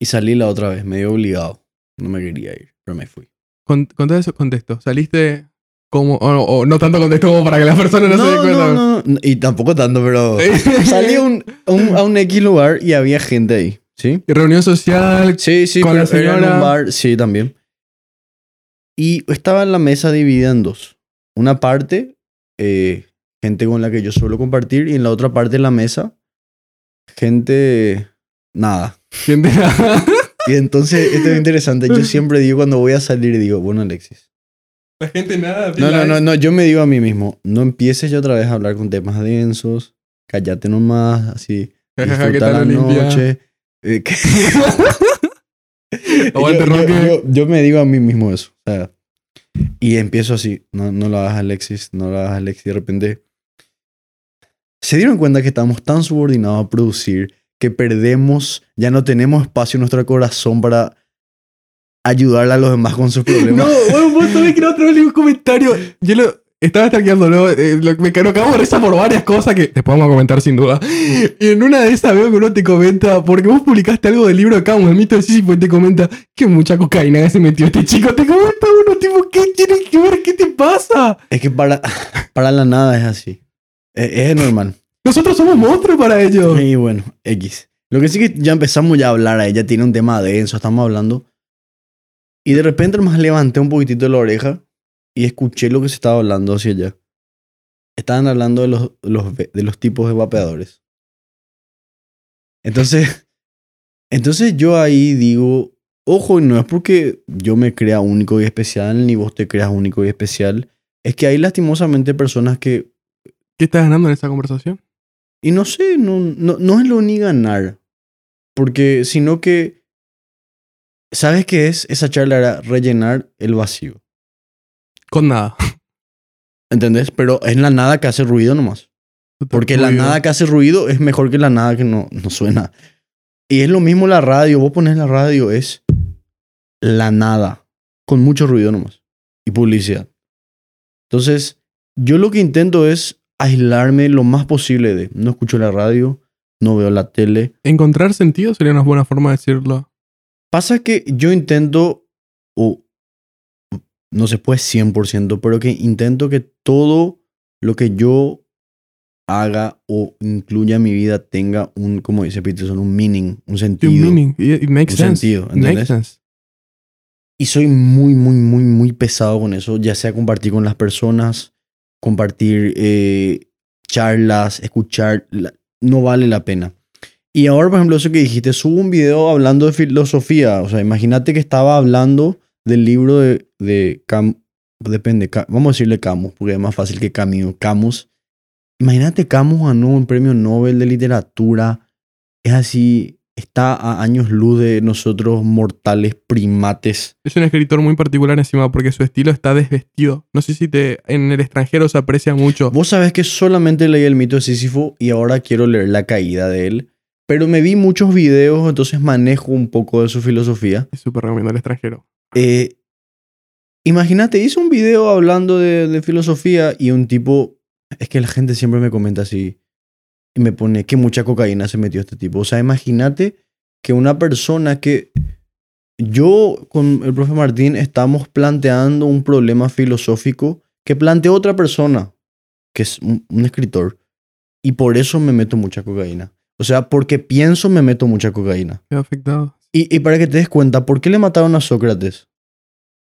S2: Y salí la otra vez, medio obligado. No me quería ir, pero me fui.
S1: Con, con todo ese contexto, saliste como... O, o no tanto contexto como para que la persona no, se dé cuenta.
S2: no, no, y tampoco tanto, pero salí a un, a un, a un X lugar y había gente ahí, ¿sí?
S1: Reunión social.
S2: Sí, sí,
S1: Con la
S2: era en
S1: señora.
S2: un bar, sí, también. Y estaba en la mesa dividida en dos. Una parte, eh, gente con la que yo suelo compartir, y en la otra parte de la mesa, gente, nada.
S1: Gente-
S2: Y entonces, esto es interesante. Yo siempre digo cuando voy a salir, digo, bueno, Alexis.
S1: La gente nada.
S2: No, no, no, no, yo me digo a mí mismo, no empieces ya otra vez a hablar con temas densos, cállate nomás, así,
S1: ¿Qué
S2: disfruta la noche. eh, que- yo, yo- yo- yo me digo a mí mismo eso. o sea, y empiezo así, no, no lo hagas Alexis, no lo hagas Alexis. De repente se dieron cuenta que estamos tan subordinados a producir que perdemos, ya no tenemos espacio en nuestro corazón para ayudar a los demás con sus problemas.
S1: No, bueno, vos sabés que la otra vez leí un comentario. Yo lo estaba stalkeando, ¿no? Eh, lo, me, me acabo de risa por varias cosas que después vamos a comentar sin duda. Y en una de esas veo que uno te comenta, porque vos publicaste algo del libro de Camus, el mito de Sísifo, y te comenta que mucha cocaína que se metió este chico. Te comenta uno, tipo, ¿qué tiene que ver? ¿Qué te pasa?
S2: Es que para, para la nada es así. Es, es normal.
S1: Nosotros somos monstruos para ellos.
S2: Y bueno, X. Lo que sí que ya empezamos ya a hablar, ella tiene un tema denso, estamos hablando. Y de repente más levanté un poquitito la oreja y escuché lo que se estaba hablando hacia allá. Estaban hablando de los, los, de los tipos de vapeadores. Entonces, entonces yo ahí digo, ojo, y no es porque yo me crea único y especial, ni vos te creas único y especial. Es que hay lastimosamente personas que
S1: ¿Qué estás ganando en esa conversación?
S2: y no sé, no, no, no es lo ni ganar. Porque, sino que, ¿sabes qué es? Esa charla era rellenar el vacío.
S1: Con nada.
S2: ¿Entendés? Pero es la nada que hace ruido nomás. Porque la nada que hace ruido es mejor que la nada que no, no suena. Y es lo mismo la radio. Vos pones la radio, es la nada. Con mucho ruido nomás. Y publicidad. Entonces, yo lo que intento es aislarme lo más posible de... No escucho la radio, no veo la tele.
S1: Encontrar sentido sería una buena forma de decirlo.
S2: Pasa que yo intento, o no se puede 100%, pero que intento que todo lo que yo haga o incluya en mi vida tenga un, como dice Peterson, un meaning, un sentido.
S1: un meaning. It, makes
S2: Un
S1: sense.
S2: sentido,
S1: It makes
S2: ¿entendés?
S1: sense.
S2: Y soy muy, muy, muy, muy pesado con eso, ya sea compartir con las personas, compartir eh, charlas, escuchar, no vale la pena. Y ahora, por ejemplo, eso que dijiste, subo un video hablando de filosofía, o sea, imagínate que estaba hablando del libro de, de depende, vamos a decirle Camus, porque es más fácil que Camus. Camus. Imagínate Camus ganó un premio Nobel de literatura, es así, está a años luz de nosotros mortales primates.
S1: Es un escritor muy particular encima porque su estilo está desvestido. No sé si te en el extranjero se aprecia mucho.
S2: Vos sabés que solamente leí el mito de Sísifo y ahora quiero leer la caída de él. Pero me vi muchos videos, entonces manejo un poco de su filosofía.
S1: Es súper recomiendo el extranjero.
S2: Eh, Imagínate, hice un video hablando de, de filosofía y un tipo. Es que la gente siempre me comenta así. Y me pone que mucha cocaína se metió este tipo. O sea, imagínate que una persona que. Yo con el profe Martín estamos planteando un problema filosófico que planteó otra persona, que es un, un escritor. Y por eso me meto mucha cocaína. O sea, porque pienso me meto mucha cocaína.
S1: Qué afectado.
S2: Y, y para que te des cuenta, ¿por qué le mataron a Sócrates?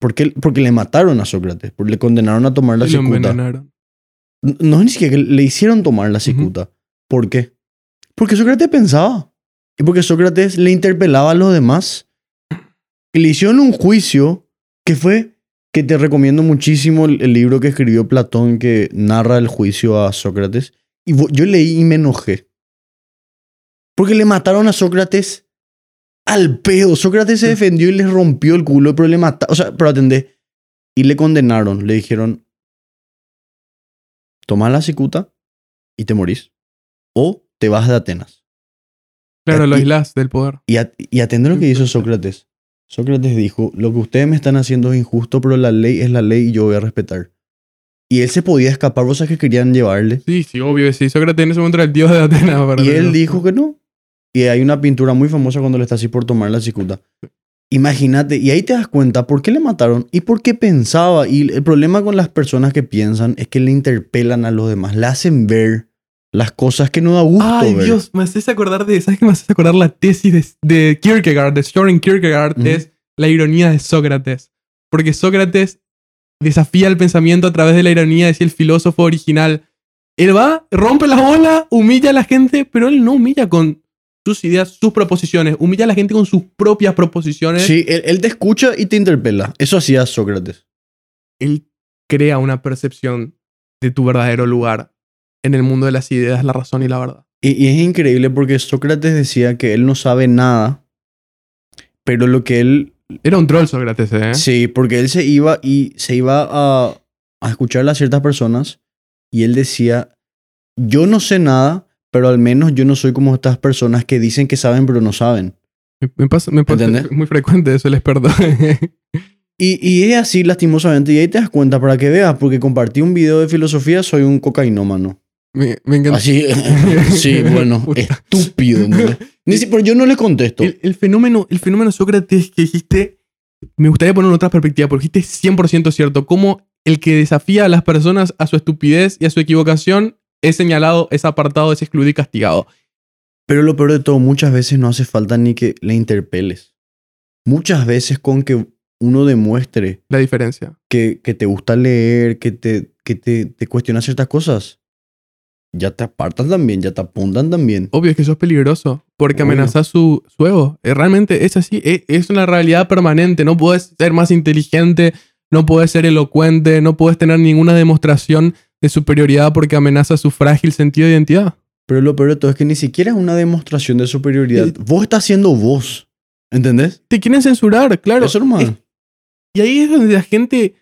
S2: ¿Por qué? Porque le mataron a Sócrates, porque le condenaron a tomar la
S1: Y lo
S2: cicuta.
S1: envenenaron.
S2: N- No, ni siquiera que le hicieron tomar la cicuta. ¿Por qué? Porque Sócrates pensaba. Y porque Sócrates le interpelaba a los demás. Y le hicieron un juicio que fue, que te recomiendo muchísimo el, el libro que escribió Platón que narra el juicio a Sócrates. Y yo leí y me enojé. Porque le mataron a Sócrates al pedo. Sócrates se
S1: Mm.
S2: defendió y le rompió el culo, pero le mataron. O sea, pero atendé. Y le condenaron. Le dijeron, toma la cicuta y te morís. O te vas de Atenas.
S1: Claro, lo aislás del poder.
S2: Y, atende lo que hizo Sócrates. Sócrates dijo, lo que ustedes me están haciendo es injusto, pero la ley es la ley y yo voy a respetar. Y él se podía escapar, vos sabés que querían llevarle.
S1: Sí, sí, obvio. Sí, Sócrates en ese momento era el dios de Atenas. para
S2: Y él dijo que no. Y hay una pintura muy famosa cuando le está así por tomar la cicuta. Imagínate, y ahí te das cuenta por qué le mataron y por qué pensaba. Y el problema con las personas que piensan es que le interpelan a los demás, le hacen ver las cosas que no da gusto
S1: Ay,
S2: ver.
S1: Dios, me haces acordar de. ¿Sabes qué me haces acordar? La tesis de, de Kierkegaard, de Soren Kierkegaard, es la ironía de Sócrates. Porque Sócrates desafía el pensamiento a través de la ironía, decía el filósofo original. Él va, rompe la bola, humilla a la gente, pero él no humilla con sus ideas, sus proposiciones, humilla a la gente con sus propias proposiciones.
S2: Sí, él, él te escucha y te interpela. Eso hacía Sócrates.
S1: Él crea una percepción de tu verdadero lugar en el mundo de las ideas, la razón y la verdad.
S2: Y, y es increíble porque Sócrates decía que él no sabe nada, pero lo que él...
S1: Era un troll Sócrates, ¿eh?
S2: Sí, porque él se iba y se iba a, a escuchar a ciertas personas y él decía, yo no sé nada, pero al menos yo no soy como estas personas que dicen que saben pero no saben.
S1: Me, pasa, me pasa muy frecuente eso, les perdono.
S2: Y, y es así lastimosamente y ahí te das cuenta para que veas, porque compartí un video de filosofía, soy un cocainómano.
S1: Me, me encanta.
S2: Así, sí, bueno, estúpido. ¿entendés? Ni si- pero yo no le contesto.
S1: El, el fenómeno, el fenómeno Sócrates que dijiste, me gustaría poner en otra perspectiva, porque dijiste 100% cierto, como el que desafía a las personas a su estupidez y a su equivocación es señalado, es apartado, es excluido y castigado.
S2: Pero lo peor de todo, muchas veces no hace falta ni que le interpeles. Muchas veces con que uno demuestre
S1: La diferencia.
S2: que, que te gusta leer, que te, que te, te cuestiona ciertas cosas, ya te apartan también, ya te apuntan también.
S1: Obvio es que eso es peligroso, porque
S2: Obvio.
S1: amenazas su, su ego. Eh, Realmente es así, es, es una realidad permanente. No puedes ser más inteligente, no puedes ser elocuente, no puedes tener ninguna demostración de superioridad porque amenaza su frágil sentido de identidad.
S2: Pero lo peor de todo es que ni siquiera es una demostración de superioridad. Vos estás siendo vos. ¿Entendés?
S1: Te quieren censurar, claro.
S2: Eso nomás.
S1: Y ahí es donde la gente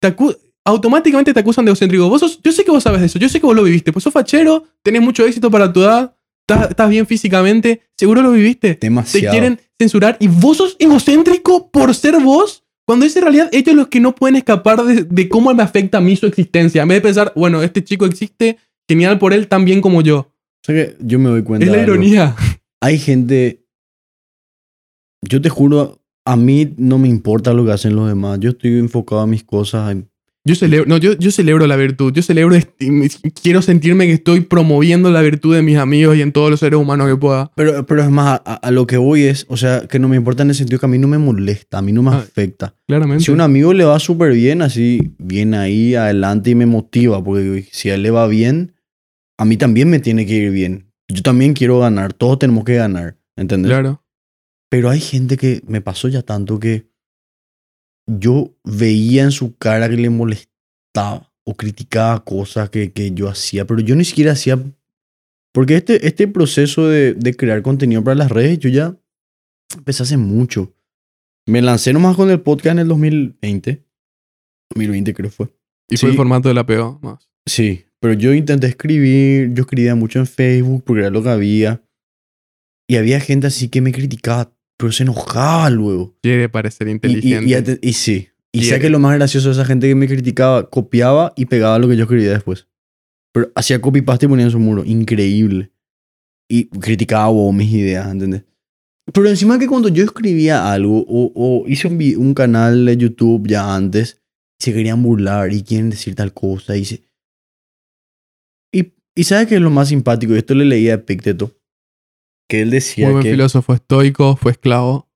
S1: te acu- automáticamente te acusan de egocéntrico. Vos sos- yo sé que vos sabes de eso, yo sé que vos lo viviste. Pues sos fachero, tenés mucho éxito para tu edad, estás, estás bien físicamente, seguro lo viviste. Te
S2: Demasiado.
S1: quieren censurar y vos sos egocéntrico por ser vos, cuando es en realidad ellos los que no pueden escapar de, de cómo me afecta a mí su existencia. En vez de pensar, bueno, este chico existe, genial por él tan bien como yo.
S2: O sea que yo me doy cuenta.
S1: Es la
S2: de algo.
S1: ironía.
S2: Hay gente. Yo te juro, a mí no me importa lo que hacen los demás. Yo estoy enfocado a mis cosas.
S1: Yo celebro, no, yo, yo celebro la virtud. Yo celebro, quiero sentirme que estoy promoviendo la virtud de mis amigos y en todos los seres humanos que pueda.
S2: Pero, pero es más, a, a lo que voy es, o sea, que no me importa en el sentido que a mí no me molesta, a mí no me
S1: Ah,
S2: afecta.
S1: Claramente.
S2: Si un amigo le va súper bien, así, bien ahí, adelante y me motiva, porque si a él le va bien, a mí también me tiene que ir bien. Yo también quiero ganar, todos tenemos que ganar, ¿entendés?
S1: Claro.
S2: Pero hay gente que me pasó ya tanto que yo veía en su cara que le molestaba o criticaba cosas que, que yo hacía, pero yo ni siquiera hacía Porque este, este proceso de, de crear contenido para las redes, yo ya empecé hace mucho. Me lancé nomás con el podcast en el 2020. 2020 creo fue.
S1: Y fue el formato de la PO más.
S2: Sí, pero yo intenté escribir, yo escribía mucho en Facebook porque era lo que había. Y había gente así que me criticaba, pero se enojaba luego.
S1: Quiere parecer
S2: Y, y-
S1: inteligente.
S2: y ate- y sí. Y
S1: Y-
S2: sé que lo más gracioso de esa gente que me criticaba, copiaba y pegaba lo que yo escribía después. Pero hacía copy-paste y ponía en su muro. Increíble. Y criticaba mis ideas, ¿entendés? Pero encima que cuando yo escribía algo o, o hice un, un canal de YouTube ya antes, se querían burlar y quieren decir tal cosa. Y, se... y, y ¿sabes qué es lo más simpático? Esto le leía a Epicteto. Que él decía
S1: Muy buen
S2: que...
S1: filósofo estoico, fue esclavo.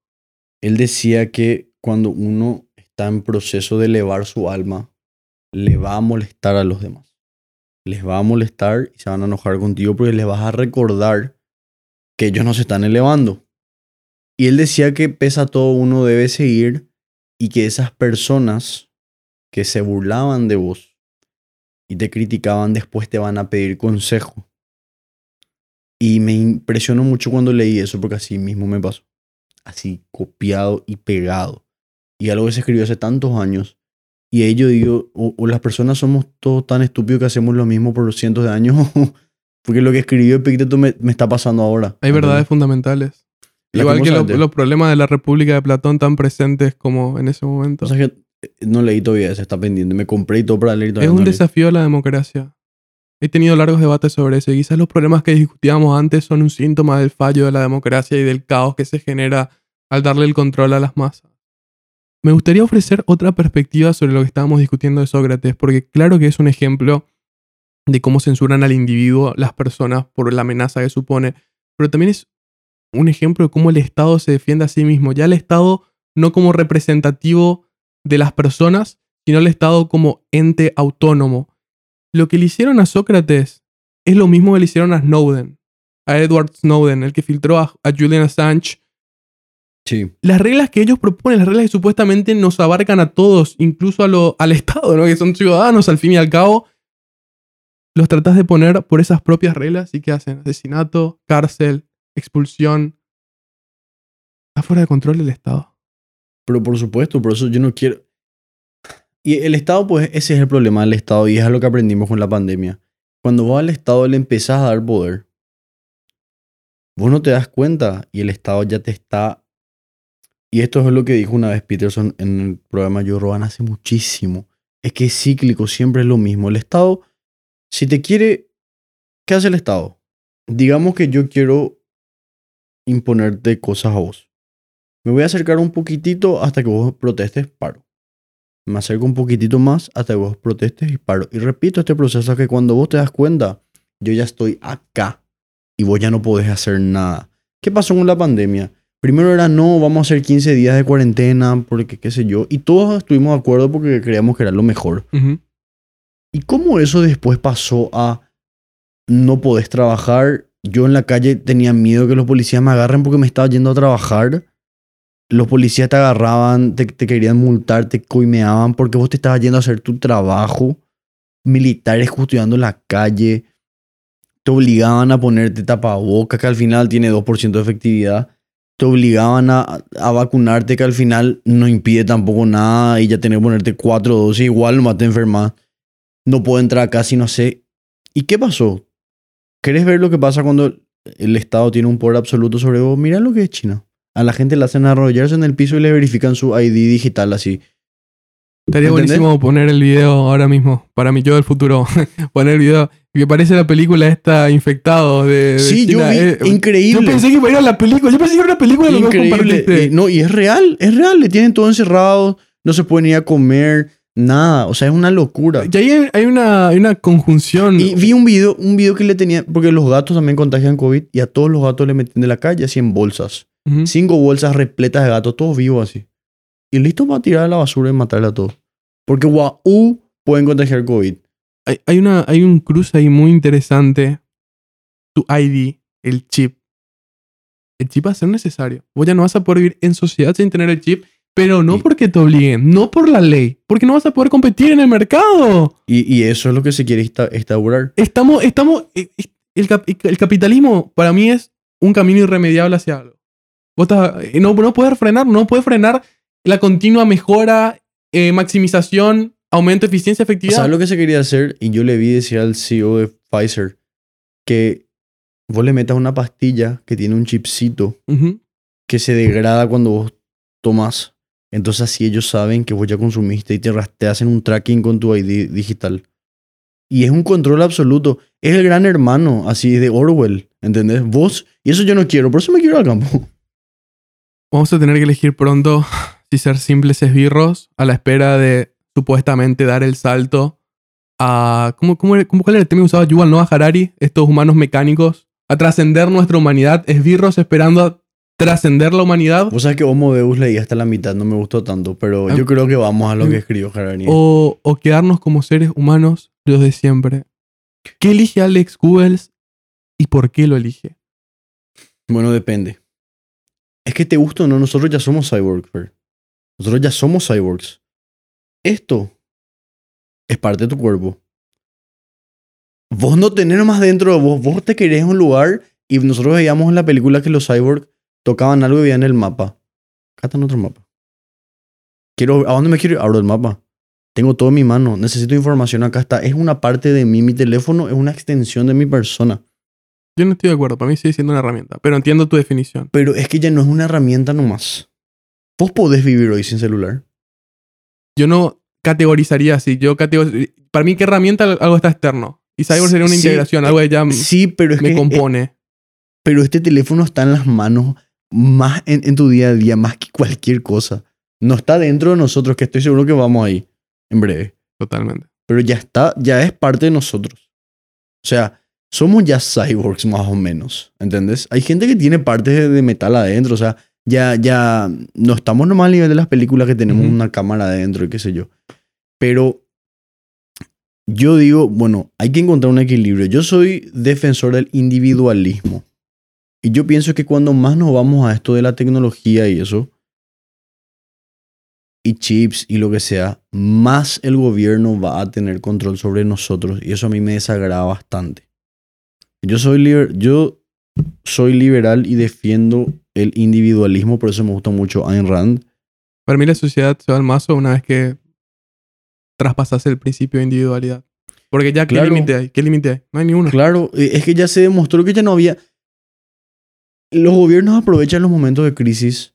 S2: Él decía que cuando uno está en proceso de elevar su alma, le va a molestar a los demás. Les va a molestar y se van a enojar contigo porque les vas a recordar que ellos no se están elevando. Y él decía que pesa todo uno debe seguir y que esas personas que se burlaban de vos y te criticaban después te van a pedir consejo. Y me impresionó mucho cuando leí eso porque así mismo me pasó así copiado y pegado. Y algo que se escribió hace tantos años. Y ahí yo digo, o, o las personas somos todos tan estúpidos que hacemos lo mismo por cientos de años. Porque lo que escribió Epicteto me, me está pasando ahora.
S1: Hay verdades fundamentales. Igual que lo- los problemas de la República de Platón tan presentes como en ese momento.
S2: O sea que eh, no leí todavía, se está pendiente. Me compré y todo para leer. y
S1: es
S2: todavía
S1: un
S2: no
S1: desafío a la democracia. He tenido largos debates sobre eso y quizás los problemas que discutíamos antes son un síntoma del fallo de la democracia y del caos que se genera al darle el control a las masas. Me gustaría ofrecer otra perspectiva sobre lo que estábamos discutiendo de Sócrates, porque claro que es un ejemplo de cómo censuran al individuo las personas por la amenaza que supone, pero también es un ejemplo de cómo el Estado se defiende a sí mismo. Ya el Estado no como representativo de las personas, sino el Estado como ente autónomo. Lo que le hicieron a Sócrates es lo mismo que le hicieron a Snowden, a Edward Snowden, el que filtró a, a Julian Assange.
S2: Sí.
S1: Las reglas que ellos proponen, las reglas que supuestamente nos abarcan a todos, incluso a lo- al Estado, ¿no? que son ciudadanos al fin y al cabo, los tratás de poner por esas propias reglas y ¿qué hacen? Asesinato, cárcel, expulsión. Está fuera de control el Estado.
S2: Pero por supuesto, por eso yo no quiero. Y el Estado, pues ese es el problema del Estado y es lo que aprendimos con la pandemia. Cuando vos al Estado le empezás a dar poder, vos no te das cuenta y el Estado ya te está... Y esto es lo que dijo una vez Peterson en el programa Joe Rogan hace muchísimo. Es que es cíclico, siempre es lo mismo. El Estado, si te quiere... ¿Qué hace el Estado? Digamos que yo quiero imponerte cosas a vos. Me voy a acercar un poquitito hasta que vos protestes, paro. Me acerco un poquitito más hasta que vos protestes y paro. Y repito este proceso que cuando vos te das cuenta, yo ya estoy acá y vos ya no podés hacer nada. ¿Qué pasó con la pandemia? Primero era no, vamos a hacer 15 días de cuarentena, porque qué sé yo. Y todos estuvimos de acuerdo porque creíamos que era lo mejor. ¿Y cómo eso después pasó a no podés trabajar? Yo en la calle tenía miedo que los policías me agarren porque me estaba yendo a trabajar. Los policías te agarraban, te, querían multar, te coimeaban porque vos te estabas yendo a hacer tu trabajo. Militares custodiando la calle. Te obligaban a ponerte tapabocas, que al final tiene 2% de efectividad. Te obligaban a, a vacunarte, que al final no impide tampoco nada. Y ya tenés que ponerte cuatro dosis, igual nomás te enfermas no puedo entrar acá si no sé. ¿Y qué pasó? ¿Querés ver lo que pasa cuando el Estado tiene un poder absoluto sobre vos? Mira lo que es China. A la gente le hacen arrollarse en el piso y le verifican su ID digital así.
S1: Estaría
S2: ¿Entendés?
S1: buenísimo poner el video ahora mismo, para mi yo del futuro. poner el video. Que parece la película esta Infectado de. de
S2: Sí, yo
S1: China.
S2: vi.
S1: Eh,
S2: increíble.
S1: Yo pensé que iba a ir a la película. Yo pensé que era una película lo que compartiste.
S2: Eh, no, y es real, es real. Le tienen todo encerrado. No se pueden ir a comer. Nada. O sea, es una locura.
S1: Y ahí hay, hay una, hay una conjunción.
S2: Y vi un video, un video que le tenía, porque los gatos también contagian COVID y a todos los gatos le meten de la calle así en bolsas. Cinco bolsas repletas de gatos, todos vivos así. Y listo para tirar a la basura y matarle a todos. Porque guau, pueden contagiar COVID.
S1: Hay, hay una, hay un cruce ahí muy interesante. Tu ID, el chip. El chip va a ser necesario. Vos ya no vas a poder vivir en sociedad sin tener el chip, pero no
S2: Y-
S1: porque te obliguen, no por la ley, porque no vas a poder competir en el mercado.
S2: Y, y eso es lo que se quiere insta- instaurar.
S1: Estamos, estamos, eh, eh, el, el capitalismo para mí es un camino irremediable hacia algo. Eh, no, no puedes frenar, no puedes frenar la continua mejora, eh, maximización, aumento de eficiencia, efectividad.
S2: ¿Sabes lo que se quería hacer? Y yo le vi decir al CEO de Pfizer que vos le metas una pastilla que tiene un chipcito que se degrada cuando vos tomas. Entonces así ellos saben que vos ya consumiste y te, te hacen un tracking con tu ID digital. Y es un control absoluto. Es el gran hermano, así de Orwell, ¿entendés? Vos, y eso yo no quiero, por eso me quiero al campo.
S1: Vamos a tener que elegir pronto si ser simples esbirros a la espera de supuestamente dar el salto a... ¿Cómo, cómo, era- cómo- cuál era el tema que usaba Yuval Noah Harari? Estos humanos mecánicos. A trascender nuestra humanidad. Esbirros esperando a trascender la humanidad.
S2: Vos sabés que Homo Deus leí hasta la mitad, no me gustó tanto, pero
S1: Ah.
S2: yo creo que vamos a lo que escribió Harari.
S1: O, o quedarnos como seres humanos los de siempre. ¿Qué elige Alex Googles y por qué lo elige?
S2: Bueno, depende. Es que te gusta o no, nosotros ya somos cyborgs, Fer. Nosotros ya somos cyborgs. Esto es parte de tu cuerpo. Vos no tenés más dentro de vos. Vos te querés un lugar y nosotros veíamos en la película que los cyborgs tocaban algo y veían el mapa. Acá está en otro mapa. Quiero, ¿A dónde me quiero ir? Abro el mapa. Tengo todo en mi mano. Necesito información. Acá está. Es una parte de mí. Mi teléfono es una extensión de mi persona.
S1: Yo no estoy de acuerdo. Para mí sigue siendo una herramienta. Pero entiendo tu definición.
S2: Pero es que ya no es una herramienta nomás. Vos podés vivir hoy sin celular.
S1: Yo no categorizaría así. Yo Para mí, ¿qué herramienta? Algo está externo. Y Cyber sería una
S2: Sí,
S1: integración. Algo que ya m-
S2: Sí, pero es
S1: me
S2: que. eh,
S1: compone.
S2: pero este teléfono está en las manos más en, en tu día a día, más que cualquier cosa. No está dentro de nosotros, que estoy seguro que vamos ahí en breve.
S1: Totalmente.
S2: Pero ya está, ya es parte de nosotros. O sea, somos ya cyborgs más o menos. ¿Entendés? Hay gente que tiene partes de, metal adentro. O sea, ya, ya no estamos nomás al nivel de las películas que tenemos una cámara adentro y qué sé yo. Pero yo digo, bueno, hay que encontrar un equilibrio. Yo soy defensor del individualismo. Y yo pienso que cuando más nos vamos a esto de la tecnología y eso, y chips y lo que sea, más el gobierno va a tener control sobre nosotros. Y eso a mí me desagrada bastante. Yo soy, liber- yo soy liberal y defiendo el individualismo, por eso me gusta mucho Ayn Rand.
S1: Para mí la sociedad se va al mazo una vez que traspasas el principio de individualidad. Porque ya, ¿qué
S2: Claro.
S1: límite hay? ¿Qué límite hay? No hay ni uno.
S2: Claro, eh, es que ya se demostró que ya no había... Los gobiernos aprovechan los momentos de crisis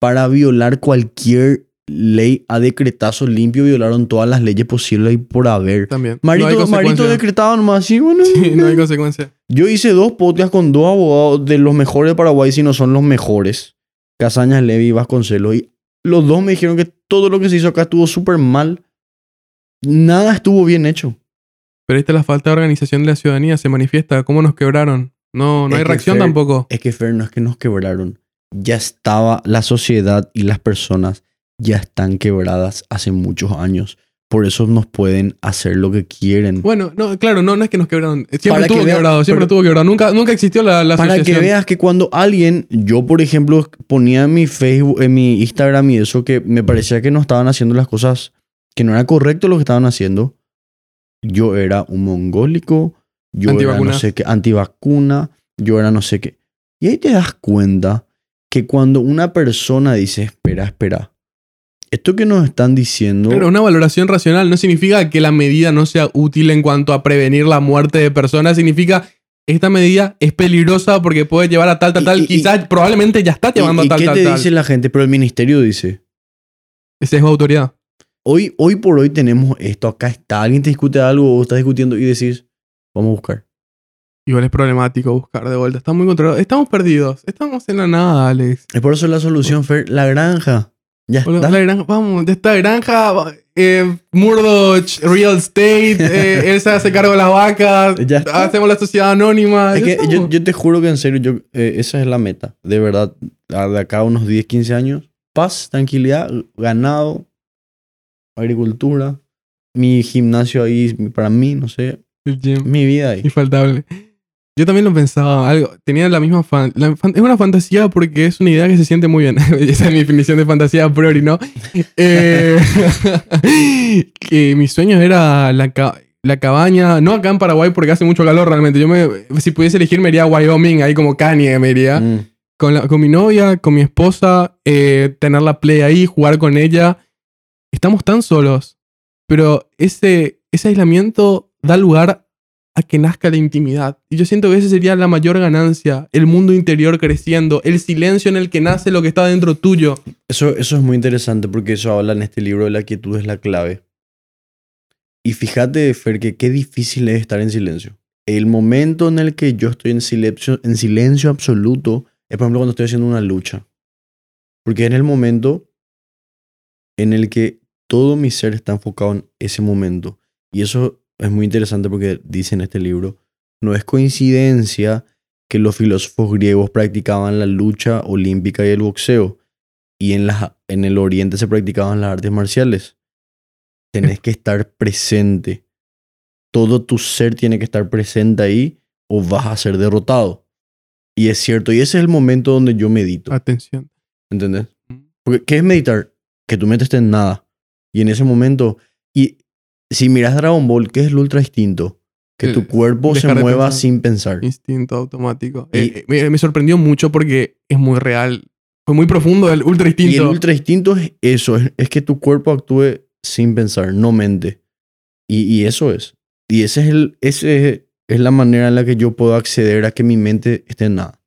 S2: para violar cualquier ley a decretazo limpio. Violaron todas las leyes posibles y por haber.
S1: También.
S2: Marito,
S1: no
S2: Marito decretado nomás así, bueno.
S1: Sí, no hay consecuencia.
S2: Yo hice dos podcasts con dos abogados de los mejores de Paraguay, si no son los mejores. Casañas, Levi y Vasconcelos. Y los dos me dijeron que todo lo que se hizo acá estuvo súper mal. Nada estuvo bien hecho.
S1: Pero esta la falta de organización de la ciudadanía se manifiesta. ¿Cómo nos quebraron? No, no
S2: Es
S1: hay reacción
S2: Fer-
S1: tampoco.
S2: Es que, Fer, no es que nos quebraron. Ya estaba la sociedad y las personas ya están quebradas hace muchos años. Por eso nos pueden hacer lo que quieren.
S1: Bueno, no, claro, no, no es que nos quebraron. Siempre
S2: Para que
S1: estuvo
S2: vea-
S1: quebrado, siempre
S2: pero-
S1: estuvo quebrado. Nunca, nunca existió la, la
S2: Para que veas que cuando alguien, yo por ejemplo, ponía en mi Facebook, en mi Instagram y eso, que me parecía que no estaban haciendo las cosas, que no era correcto lo que estaban haciendo, yo era un mongólico, yo era no sé qué, antivacuna, yo era no sé qué. Y ahí te das cuenta que cuando una persona dice, espera, espera, esto que nos están diciendo,
S1: Pero una valoración racional no significa que la medida no sea útil en cuanto a prevenir la muerte de personas. Significa esta medida es peligrosa porque puede llevar a tal, tal, tal.
S2: y-
S1: Quizás, probablemente ya está
S2: ¿y,
S1: llevando
S2: y
S1: a tal,
S2: qué
S1: tal,
S2: te
S1: tal.
S2: dice la gente? Pero el ministerio dice,
S1: Esa es autoridad.
S2: Hoy, hoy por hoy tenemos esto, acá está, alguien te discute algo o estás discutiendo y decís, vamos a buscar.
S1: Igual es problemático buscar de vuelta. Está muy controlado. Estamos perdidos. Estamos en la nada, Alex.
S2: Es por eso la solución, Fer, la granja. Ya
S1: Boludo,
S2: está.
S1: la granja, vamos, de esta granja, eh, Murdoch, Real Estate, eh, él se hace cargo de las vacas, hacemos la sociedad anónima.
S2: Es que yo, yo te juro que en serio, yo, eh, esa es la meta. De verdad, de acá a unos 10, 15 años, paz, tranquilidad, ganado, agricultura, mi gimnasio ahí para mí, no sé, mi vida ahí.
S1: Infaltable. Yo también lo pensaba, algo, tenía la misma fan, la fan- es una fantasía porque es una idea que se siente muy bien. Esa es mi definición de fantasía a priori, ¿no? Eh, que mi sueño era la ca- la cabaña, no acá en Paraguay porque hace mucho calor realmente. Yo me, si pudiese elegir me iría a Wyoming, ahí como Kanye me iría.
S2: Mm.
S1: Con, la- con mi novia, con mi esposa, eh, tener la play ahí, jugar con ella. Estamos tan solos. Pero ese, ese aislamiento da lugar a que nazca la intimidad. Y yo siento que esa sería la mayor ganancia. El mundo interior creciendo, el silencio en el que nace lo que está dentro tuyo.
S2: Eso, eso es muy interesante porque eso habla en este libro de la quietud es la clave. Y fíjate, Fer, que qué difícil es estar en silencio. El momento en el que yo estoy en silencio, en silencio absoluto es, por ejemplo, cuando estoy haciendo una lucha. Porque es el momento en el que todo mi ser está enfocado en ese momento. Y eso es muy interesante porque dice en este libro, no es coincidencia que los filósofos griegos practicaban la lucha olímpica y el boxeo y en, la, en el oriente se practicaban las artes marciales. Tenés que estar presente. Todo tu ser tiene que estar presente ahí o vas a ser derrotado. Y es cierto, y ese es el momento donde yo medito.
S1: Atención.
S2: ¿Entendés? Porque, ¿qué es meditar? Que tu mente esté en nada. Y en ese momento, y si miras Dragon Ball, ¿qué es el ultra instinto? Que tu cuerpo se mueva
S1: pensar.
S2: sin pensar.
S1: Instinto automático.
S2: Y-
S1: Eh, eh, me, me sorprendió mucho porque es muy real. Fue muy profundo el ultra
S2: Y el
S1: instinto.
S2: ultra instinto es eso, es, es que tu cuerpo actúe sin pensar, no mente. Y, y eso es. Y ese es, el, ese es la manera en la que yo puedo acceder a que mi mente esté en nada.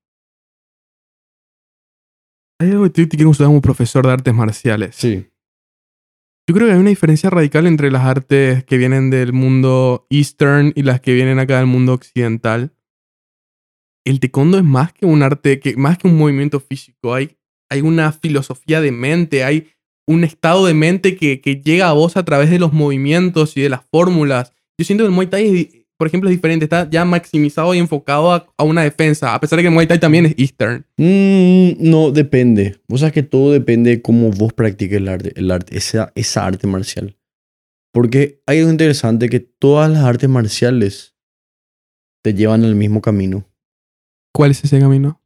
S1: Hay algo que te quiero usar como profesor de artes marciales.
S2: Sí.
S1: Yo creo que hay una diferencia radical entre las artes que vienen del mundo eastern y las que vienen acá del mundo occidental. El taekwondo es más que un arte, que, más que un movimiento físico. Hay, hay una filosofía de mente, hay un estado de mente que, que llega a vos a través de los movimientos y de las fórmulas. Yo siento que el Muay Thai, es por ejemplo, es diferente. Está ya maximizado y enfocado a, a una defensa, a pesar de que Muay Thai también es eastern.
S2: Mm, no, depende. Vos sabes que todo depende de cómo vos practiques el arte, el arte esa, esa arte marcial. Porque hay algo interesante que todas las artes marciales te llevan al mismo camino.
S1: ¿Cuál es ese camino?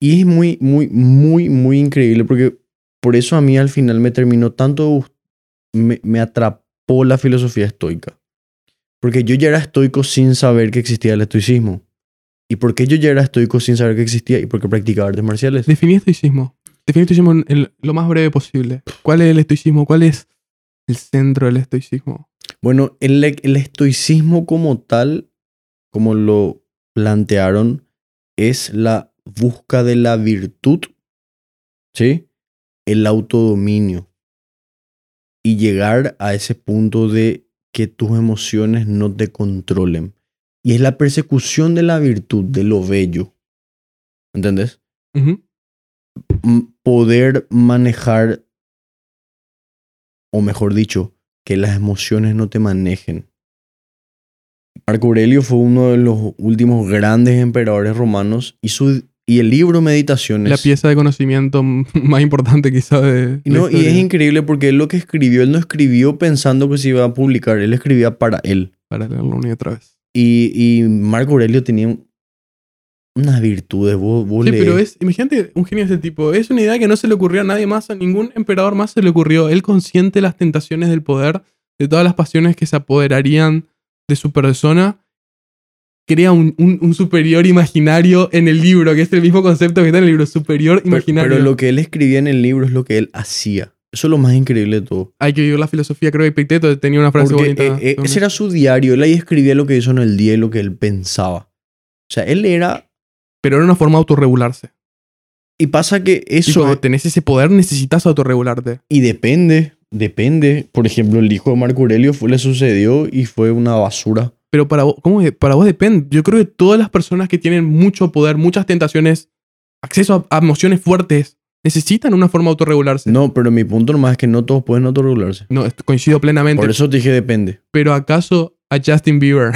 S2: Y es muy, muy, muy, muy increíble porque por eso a mí al final me terminó tanto, me, me atrapó la filosofía estoica. Porque yo ya era estoico sin saber que existía el estoicismo. ¿Y por qué yo ya era estoico sin saber que existía? Y porque practicaba artes marciales.
S1: Definí estoicismo. Definí estoicismo en el- lo más breve posible. ¿Cuál es el estoicismo? ¿Cuál es el centro del estoicismo?
S2: Bueno, el, el estoicismo como tal, como lo plantearon, es la busca de la virtud, ¿sí? El autodominio. Y llegar a ese punto de que tus emociones no te controlen. Y es la persecución de la virtud, de lo bello. ¿Entendés? Poder manejar, o mejor dicho, que las emociones no te manejen. Marco Aurelio fue uno de los últimos grandes emperadores romanos y, su, y el libro Meditaciones.
S1: La pieza de conocimiento más importante quizá de...
S2: No, y es increíble porque él lo que escribió, él no escribió pensando que se iba a publicar, él escribía para él.
S1: Para leerlo una y otra vez.
S2: Y, y Marco Aurelio tenía un- unas virtudes. Vos, vos
S1: Sí,
S2: lees-
S1: pero es, imagínate un genio de ese tipo. Es una idea que no se le ocurrió a nadie más, a ningún emperador más se le ocurrió. Él consciente de las tentaciones del poder, de todas las pasiones que se apoderarían de su persona, crea un, un- un superior imaginario en el libro, que es el mismo concepto que está en el libro, superior imaginario.
S2: pero lo que él escribía en el libro es lo que él hacía. Eso es lo más increíble de todo.
S1: Hay que vivir la filosofía, creo que Epicteto tenía una frase
S2: Porque
S1: bonita.
S2: eh, eh, ese era su diario. Él ahí escribía lo que hizo en el día y lo que él pensaba. O sea, él era...
S1: Pero era una forma de autorregularse.
S2: Y pasa que
S1: Y
S2: eso...
S1: cuando tenés ese poder, necesitas autorregularte.
S2: Y depende, depende. Por ejemplo, el hijo de Marco Aurelio fue, le sucedió y fue una basura.
S1: Pero para vos, ¿cómo? Para vos depende. Yo creo que todas las personas que tienen mucho poder, muchas tentaciones, acceso a, a emociones fuertes, necesitan una forma de autorregularse.
S2: No, pero mi punto nomás es que no todos pueden autorregularse.
S1: No, coincido plenamente.
S2: Por eso te dije depende.
S1: Pero ¿acaso a Justin Bieber?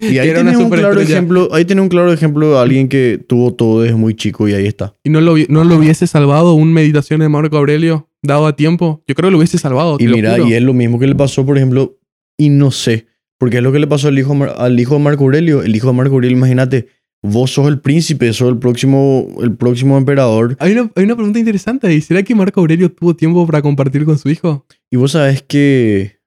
S2: Y ahí
S1: una
S2: un claro ejemplo, ahí tenés un claro ejemplo de alguien que tuvo todo desde muy chico y ahí está.
S1: ¿Y no lo, no lo hubiese salvado un meditación de Marco Aurelio dado a tiempo? Yo creo que lo hubiese salvado.
S2: Y mira, y es lo mismo que le pasó, por ejemplo, y no sé, porque es lo que le pasó al hijo, al hijo de Marco Aurelio. El hijo de Marco Aurelio, imagínate, vos sos el príncipe, sos el próximo, el próximo emperador.
S1: Hay una, hay una pregunta interesante ahí. ¿Será que Marco Aurelio tuvo tiempo para compartir con su hijo?
S2: Y vos sabés que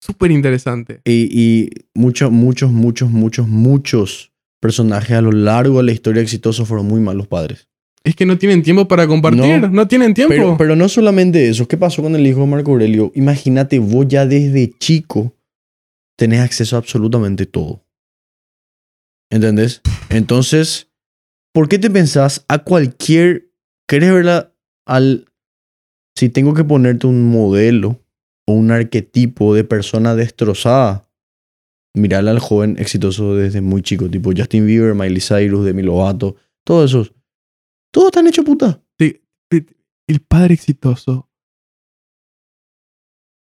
S1: súper interesante.
S2: Y, y muchos, muchos, muchos, muchos, muchos personajes a lo largo de la historia exitosa fueron muy malos padres.
S1: Es que no tienen tiempo para compartir, no, tienen tiempo.
S2: Pero, pero no solamente eso, ¿qué pasó con el hijo de Marco Aurelio? Imagínate, vos ya desde chico tenés acceso a absolutamente todo. ¿Entendés? Entonces, ¿por qué te pensás a cualquier... ¿Querés verla al... Si tengo que ponerte un modelo o un arquetipo de persona destrozada, mirarle al joven exitoso desde muy chico, tipo Justin Bieber, Miley Cyrus, Demi Lovato, todos esos. Todos están hechos puta.
S1: El padre exitoso.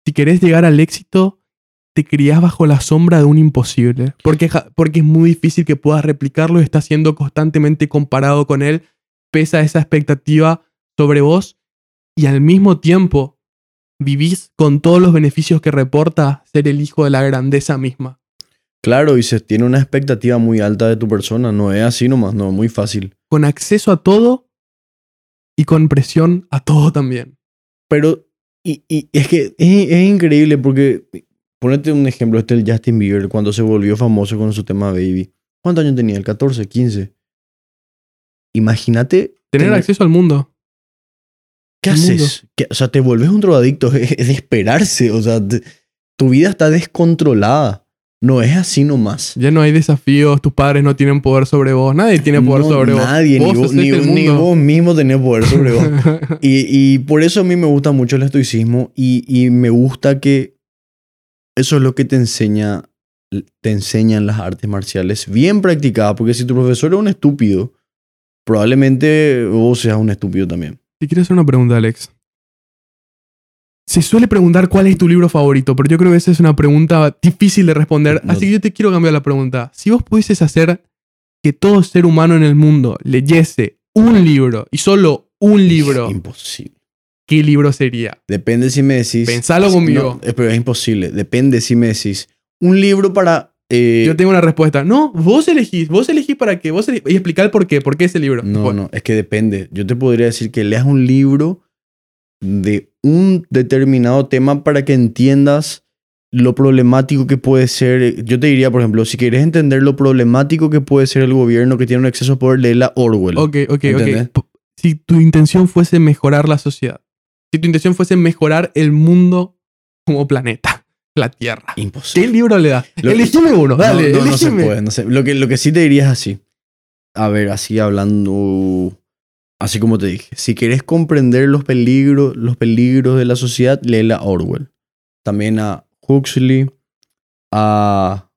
S1: Si querés llegar al éxito, te criás bajo la sombra de un imposible. Porque, porque es muy difícil que puedas replicarlo y estás siendo constantemente comparado con él. Pesa esa expectativa sobre vos y al mismo tiempo vivís con todos los beneficios que reporta ser el hijo de la grandeza misma.
S2: Claro, y se tiene una expectativa muy alta de tu persona. No es así nomás, no, muy fácil.
S1: Con acceso a todo y con presión a todo también.
S2: Pero, y, y es que es, es increíble porque, ponete un ejemplo, este el Justin Bieber, cuando se volvió famoso con su tema Baby. ¿Cuántos años tenía? ¿El 14, 15? Imagínate.
S1: Tener acceso al mundo.
S2: ¿Qué
S1: al mundo.
S2: haces? ¿Qué- o sea, te vuelves un drogadicto. Es, es de esperarse. O sea, te- tu vida está descontrolada. No es así nomás.
S1: Ya no hay desafíos, tus padres no tienen poder sobre vos, nadie tiene poder
S2: No,
S1: sobre
S2: nadie,
S1: vos.
S2: ni, vos,
S1: haces
S2: ni, vos mismo tenés poder sobre vos. Y, y por eso a mí me gusta mucho el estoicismo y, y me gusta que eso es lo que te enseña, te enseñan las artes marciales bien practicadas, porque si tu profesor es un estúpido, probablemente vos seas un estúpido también.
S1: Te quiero hacer una pregunta, Alex. Se suele preguntar cuál es tu libro favorito, pero yo creo que esa es una pregunta difícil de responder,
S2: No.
S1: así que yo te quiero cambiar la pregunta. Si vos pudieses hacer que todo ser humano en el mundo leyese un libro y solo un libro,
S2: Imposible.
S1: ¿Qué libro sería?
S2: Depende si me decís...
S1: Pensalo conmigo.
S2: No, eh, pero es imposible. Depende si me decís un libro para... eh,
S1: Yo tengo una respuesta. No, vos elegís, vos elegís para qué, vos elegís, y explicar por qué, por qué ese libro.
S2: No,
S1: Bueno,
S2: no, es que depende. Yo te podría decir que leas un libro de un determinado tema para que entiendas lo problemático que puede ser. Yo te diría, por ejemplo, si quieres entender lo problemático que puede ser el gobierno que tiene un exceso de poder, léela Orwell.
S1: Ok, ok,
S2: ¿Entendés?
S1: ok. Si tu intención fuese mejorar la sociedad, si tu intención fuese mejorar el mundo como planeta, la Tierra, ¿qué
S2: Imposible.
S1: libro le das? Elegime uno, dale,
S2: no, no, no se puede. No sé. Lo, que, lo que sí te diría es así. A ver, así hablando. Así como te dije. Si quieres comprender los peligros, los peligros de la sociedad, léela a Orwell. También a Huxley. A.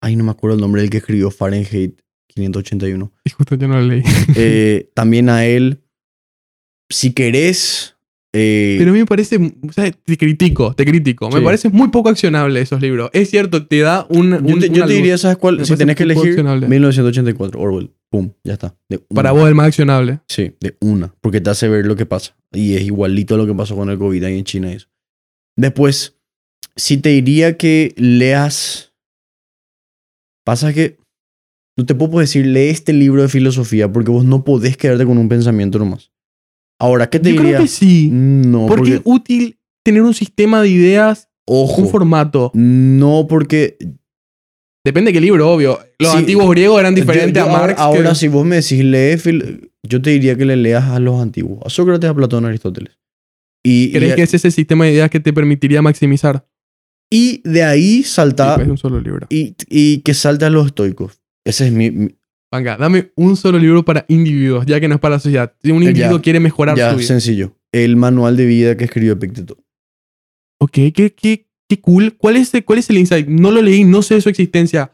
S2: Ay, no me acuerdo el nombre del que escribió Fahrenheit 581.
S1: Y justo yo no lo leí.
S2: Eh, también a él. Si querés. Eh,
S1: Pero a mí me parece, o sea, te critico, te critico. Me parece muy poco accionable esos libros. Es cierto, te da un,
S2: yo te, yo diría, ¿sabes cuál?
S1: Me
S2: Si tenés que elegir,
S1: accionable.
S2: 1984, Orwell. Pum, ya está.
S1: Para vos el más accionable.
S2: Sí, de una. Porque te hace ver lo que pasa. Y es igualito a lo que pasó con el COVID ahí en China y eso. Después, si te diría que leas. Pasa que. No te puedo decir, lee este libro de filosofía porque vos no podés quedarte con un pensamiento nomás. Ahora, ¿qué te
S1: Yo
S2: diría?
S1: creo que sí.
S2: No,
S1: porque
S2: porque.
S1: es útil tener un sistema de ideas,
S2: Ojo.
S1: un formato.
S2: No, porque.
S1: Depende de qué libro, obvio. Los
S2: Sí.
S1: antiguos griegos eran diferentes
S2: yo- yo
S1: a Marx.
S2: Ahora,
S1: que-
S2: si vos me decís, lee. Yo te diría que le leas a los antiguos. A Sócrates, a Platón, a Aristóteles. Y, y,
S1: ¿Crees que es ese sistema de ideas que te permitiría maximizar?
S2: y de ahí
S1: Sí,
S2: salta.
S1: pues, un solo libro.
S2: y, y que a los estoicos. Ese es mi. mi-
S1: Venga, dame un solo libro para individuos, ya que no es para la sociedad. Si un individuo
S2: ya.
S1: quiere mejorar
S2: ya,
S1: su vida.
S2: sencillo. El manual de vida que escribió Epicteto.
S1: Ok, qué, qué, qué cool. ¿Cuál es, ¿Cuál es el insight? No lo leí, no sé de su existencia.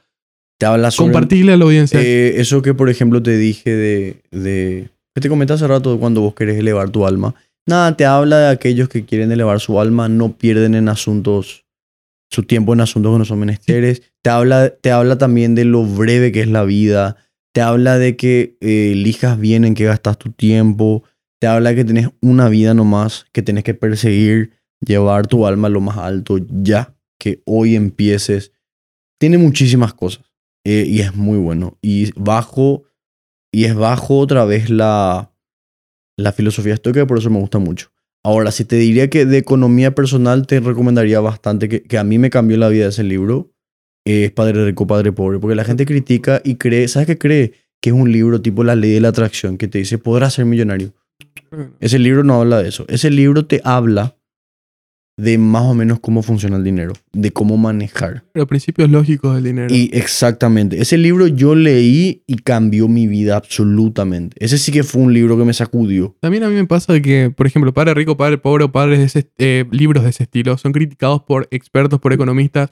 S2: Te habla sobre.
S1: Compartirle a la audiencia.
S2: eh, eso que, por ejemplo, te dije de. de que te comenté hace rato cuando vos querés elevar tu alma. Nada, te habla de aquellos que quieren elevar su alma, no pierden en asuntos. Su tiempo en asuntos que no son menesteres. Te habla, te habla también de lo breve que es la vida. Te habla de que eh, elijas bien en qué gastas tu tiempo. Te habla que tenés una vida nomás, que tenés que perseguir, llevar tu alma a lo más alto ya, que hoy empieces. Tiene muchísimas cosas eh, y es muy bueno. Y bajo, y es bajo otra vez la, la filosofía estoica, por eso me gusta mucho. Ahora, si te diría que de economía personal te recomendaría bastante, que a mí me cambió la vida ese libro, es Padre Rico, Padre Pobre, porque la gente critica y cree, ¿sabes qué cree? Que es un libro tipo La Ley de la Atracción, que te dice, podrás ser millonario. Ese libro no habla de eso. Ese libro te habla de más o menos cómo funciona el dinero, de cómo manejar.
S1: Pero principios lógicos del dinero.
S2: Y exactamente, ese libro yo leí y cambió mi vida absolutamente. Ese sí que fue un libro que me sacudió.
S1: También a mí me pasa que, por ejemplo, Padre Rico, Padre Pobre o Padres de ese, eh, libros de ese estilo son criticados por expertos, por economistas.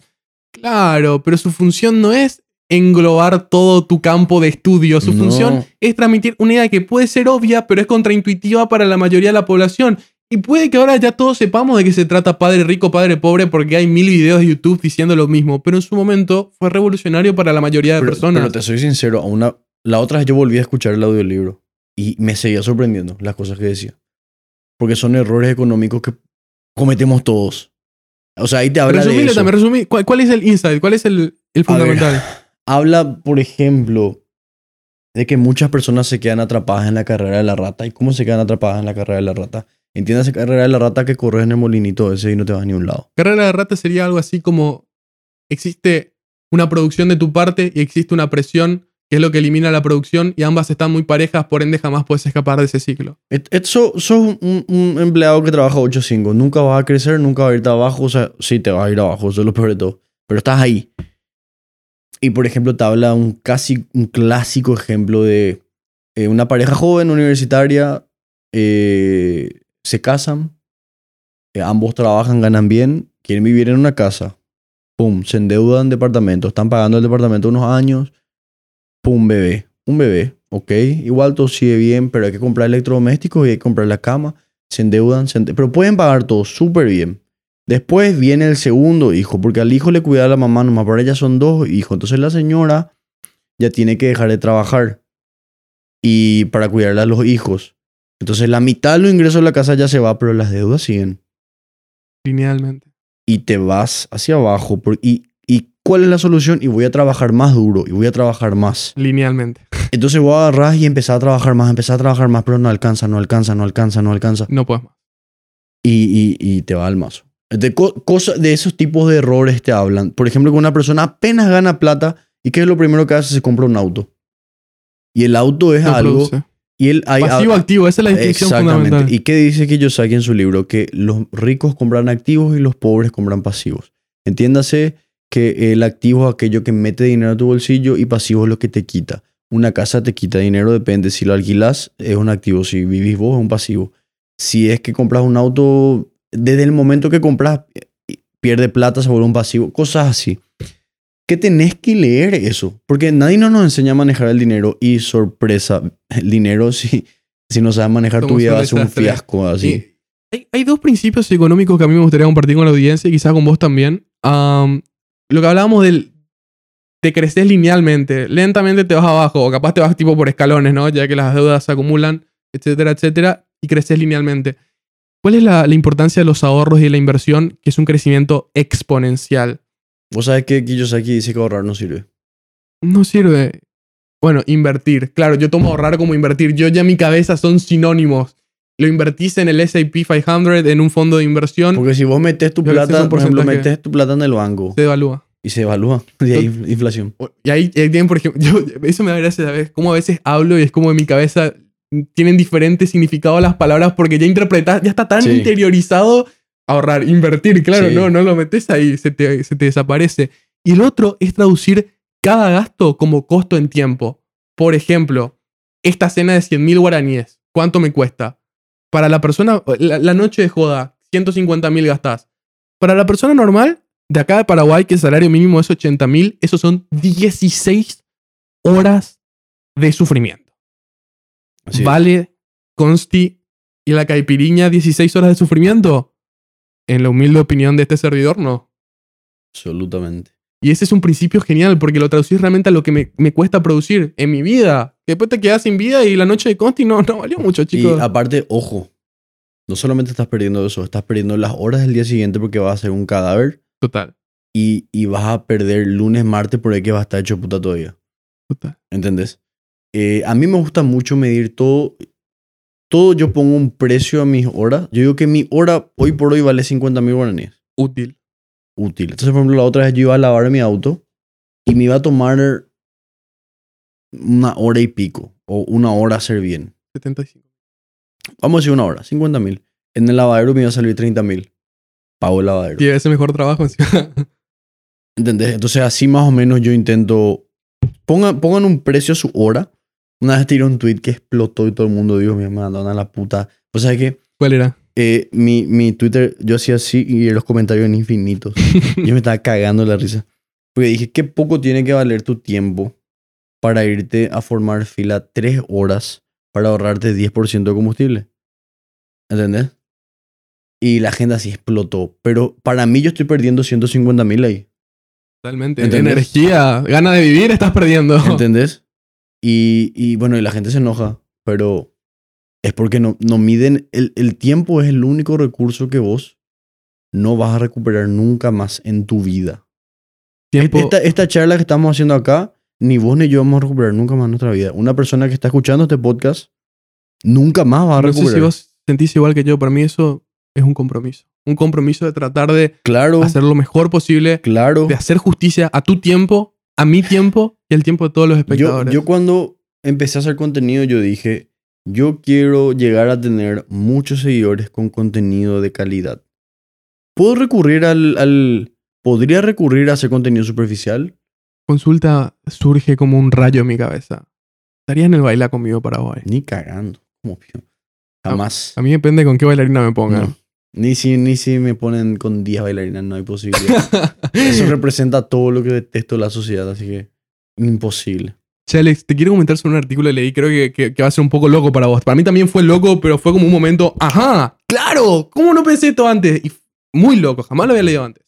S1: Claro, pero su función no es englobar todo tu campo de estudio. Su
S2: No.
S1: función es transmitir una idea que puede ser obvia, pero es contraintuitiva para la mayoría de la población. Y puede que ahora ya todos sepamos de qué se trata padre rico, padre pobre, porque hay mil videos de YouTube diciendo lo mismo. Pero en su momento fue revolucionario para la mayoría de
S2: Pero,
S1: personas.
S2: pero te soy sincero, a una, la otra vez yo volví a escuchar el audiolibro y me seguía sorprendiendo las cosas que decía. Porque son errores económicos que cometemos todos. O sea, ahí te habla de
S1: Resumile
S2: eso.
S1: también, resumí. ¿Cuál, cuál es el insight? ¿Cuál es el, el
S2: A ver.
S1: fundamental?
S2: Habla, por ejemplo, de que muchas personas se quedan atrapadas en la carrera de la rata. ¿Y cómo se quedan atrapadas en la carrera de la rata? Entiendas carrera de la rata que corres en el molinito ese y no te vas ni a un lado.
S1: Carrera de rata sería algo así como existe una producción de tu parte y existe una presión que es lo que elimina la producción y ambas están muy parejas, por ende jamás puedes escapar de ese ciclo.
S2: Et- et- so- sos un, empleado que trabaja 8-5. Nunca vas a crecer, nunca vas a irte abajo. O sea, sí te vas a ir abajo, eso es lo peor de todo. Pero estás ahí. Y por ejemplo, te habla un casi un clásico ejemplo de eh, una pareja joven universitaria. eh, se casan. eh, ambos trabajan, ganan bien. Quieren vivir en una casa. Pum, se endeudan departamento. Están pagando el departamento unos años. Pum, bebé. Un bebé. Ok, igual todo sigue bien, pero hay que comprar electrodomésticos y hay que comprar la cama. Se endeudan, se pero pueden pagar todo súper bien. Después viene el segundo hijo, porque al hijo le cuida a la mamá nomás, pero ella son dos hijos. Entonces la señora ya tiene que dejar de trabajar y para cuidarle a los hijos. Entonces la mitad de los ingresos de la casa ya se va, pero las deudas siguen.
S1: Linealmente.
S2: Y te vas hacia abajo. por- ¿Y cuál es la solución? Y voy a trabajar más duro y voy a trabajar más.
S1: Linealmente.
S2: Entonces vos agarrás y empezás a trabajar más, empezás a trabajar más, pero no alcanza, no alcanza, no alcanza, no alcanza.
S1: No puedes más.
S2: Y, y, y te va al mazo. De, co- cosa- de esos tipos de errores te hablan. Por ejemplo, que una persona apenas gana plata y ¿qué es lo primero que hace? Se compra un auto. Y el auto es
S1: No
S2: algo...
S1: produce.
S2: Y él, hay,
S1: Pasivo activo, esa es la distinción
S2: Exactamente.
S1: fundamental.
S2: ¿Y qué dice Kiyosaki en su libro? Que los ricos compran activos y los pobres compran pasivos. Entiéndase que el activo es aquello que mete dinero a tu bolsillo y pasivo es lo que te quita. Una casa te quita dinero, depende. Si lo alquilas, es un activo. Si vivís vos, es un pasivo. Si es que compras un auto, desde el momento que compras, eh, pierde plata, se vuelve un pasivo. Cosas así. ¿Qué tenés que leer eso? Porque nadie no nos enseña a manejar el dinero y sorpresa, el dinero si, si no sabes manejar tu vida va a ser un fiasco así.
S1: Y hay, hay dos principios económicos que a mí me gustaría compartir con la audiencia y quizás con vos también. Am, lo que hablábamos del. Te creces linealmente, lentamente te vas abajo, o capaz te vas tipo por escalones, ¿no? Ya que las deudas se acumulan, etcétera, etcétera, y creces linealmente. ¿Cuál es la, la importancia de los ahorros y de la inversión, que es un crecimiento exponencial?
S2: Vos sabés que Kiyosaki dice que ahorrar no sirve.
S1: No sirve. Bueno, invertir. Claro, yo tomo ahorrar como invertir. Yo ya en mi cabeza son sinónimos. Lo invertís en el SP 500, en un fondo de inversión,
S2: Porque si vos metes tu plata, por ejemplo, metes tu plata en el banco
S1: se devalúa.
S2: Y se evalúa. Y hay inflación.
S1: O- Y ahí, ahí tienen, por ejemplo, yo- eso me da gracia, ¿sabes? Como a veces hablo y es como en mi cabeza tienen diferentes significados las palabras porque ya interpretas, ya está tan
S2: Sí.
S1: interiorizado ahorrar, invertir, claro,
S2: Sí.
S1: no, no lo metes ahí, se te, se te desaparece. Y el otro es traducir cada gasto como costo en tiempo. Por ejemplo, esta cena de 100 mil guaraníes, ¿cuánto me cuesta? Para la persona, la, la noche de joda, 150 mil gastás. Para la persona normal, de acá de Paraguay, que el salario mínimo es 80 mil, esos son 16 horas de sufrimiento.
S2: Así es.
S1: ¿Vale, Consti y la caipiriña 16 horas de sufrimiento? En la humilde opinión de este servidor, no.
S2: Absolutamente.
S1: Y ese es un principio genial porque lo traducís realmente a lo que me, me cuesta producir en mi vida. Después te quedas sin vida y la noche de Consti no, no valió mucho, chicos.
S2: Y aparte, ojo, no solamente estás perdiendo eso, estás perdiendo las horas del día siguiente porque vas a ser un cadáver
S1: Total,
S2: y, y vas a perder lunes, martes por ahí que vas a estar hecho puta todavía.
S1: total.
S2: ¿Entendés? Eh, a mí me gusta mucho medir todo. todo yo pongo un precio a mis horas. Yo digo que mi hora hoy por hoy vale 50 mil guaraníes.
S1: Útil.
S2: Útil. Entonces, por ejemplo, la otra vez yo iba a lavar mi auto y me iba a tomar una hora y pico o una hora hacer bien.
S1: 75.
S2: Vamos a decir una hora, 50 mil. En el lavadero me iba a salir 30 mil. El lavadero.
S1: Y ese mejor trabajo encima.
S2: ¿Entendés? Entonces así más o menos yo intento... Pongan, pongan un precio a su hora. Una vez tiré un tweet que explotó y todo el mundo dijo, me mandaron a la puta. O sea que
S1: ¿Cuál era?
S2: eh, mi, mi Twitter, yo hacía así y los comentarios eran infinitos. yo me estaba cagando la risa. Porque dije, qué poco tiene que valer tu tiempo para irte a formar fila tres horas para ahorrarte 10% de combustible. ¿Entendés? Y la gente así explotó. Pero para mí yo estoy perdiendo 150 mil ahí.
S1: Totalmente.
S2: ¿Entendés?
S1: Energía, gana de vivir, estás perdiendo.
S2: ¿Entendés? Y, y bueno, y la gente se enoja, pero es porque no, no miden. El, el tiempo es el único recurso que vos no vas a recuperar nunca más en tu vida.
S1: Tiempo,
S2: Esta, esta charla que estamos haciendo acá, ni vos ni yo vamos a recuperar nunca más en nuestra vida. Una persona que está escuchando este podcast nunca más va a
S1: no sé
S2: recuperar.
S1: si vos sentís igual que yo, para mí eso es un compromiso. Un compromiso de tratar de
S2: Claro,
S1: hacer lo mejor posible,
S2: claro.
S1: de hacer justicia a tu tiempo, a mi tiempo y al tiempo de todos los espectadores.
S2: yo cuando empecé a hacer contenido, yo dije, yo quiero llegar a tener muchos seguidores con contenido de calidad. ¿Puedo recurrir al... al ¿Podría recurrir a hacer contenido superficial?
S1: Consulta surge como un rayo en mi cabeza. ¿Estarías en el baila conmigo Paraguay?
S2: Ni cagando. Como. Jamás.
S1: A mí depende con qué bailarina me pongan.
S2: No. Ni si, ni si me ponen con 10 bailarinas, no hay posibilidad. Eso representa todo lo que detesto de la sociedad, así que imposible.
S1: Che, Alex, te quiero comentar sobre un artículo que leí, creo que, que- que va a ser un poco loco para vos. Para mí también fue loco, pero fue como un momento, ajá, claro, ¿cómo no pensé esto antes? Y muy loco, jamás lo había leído antes.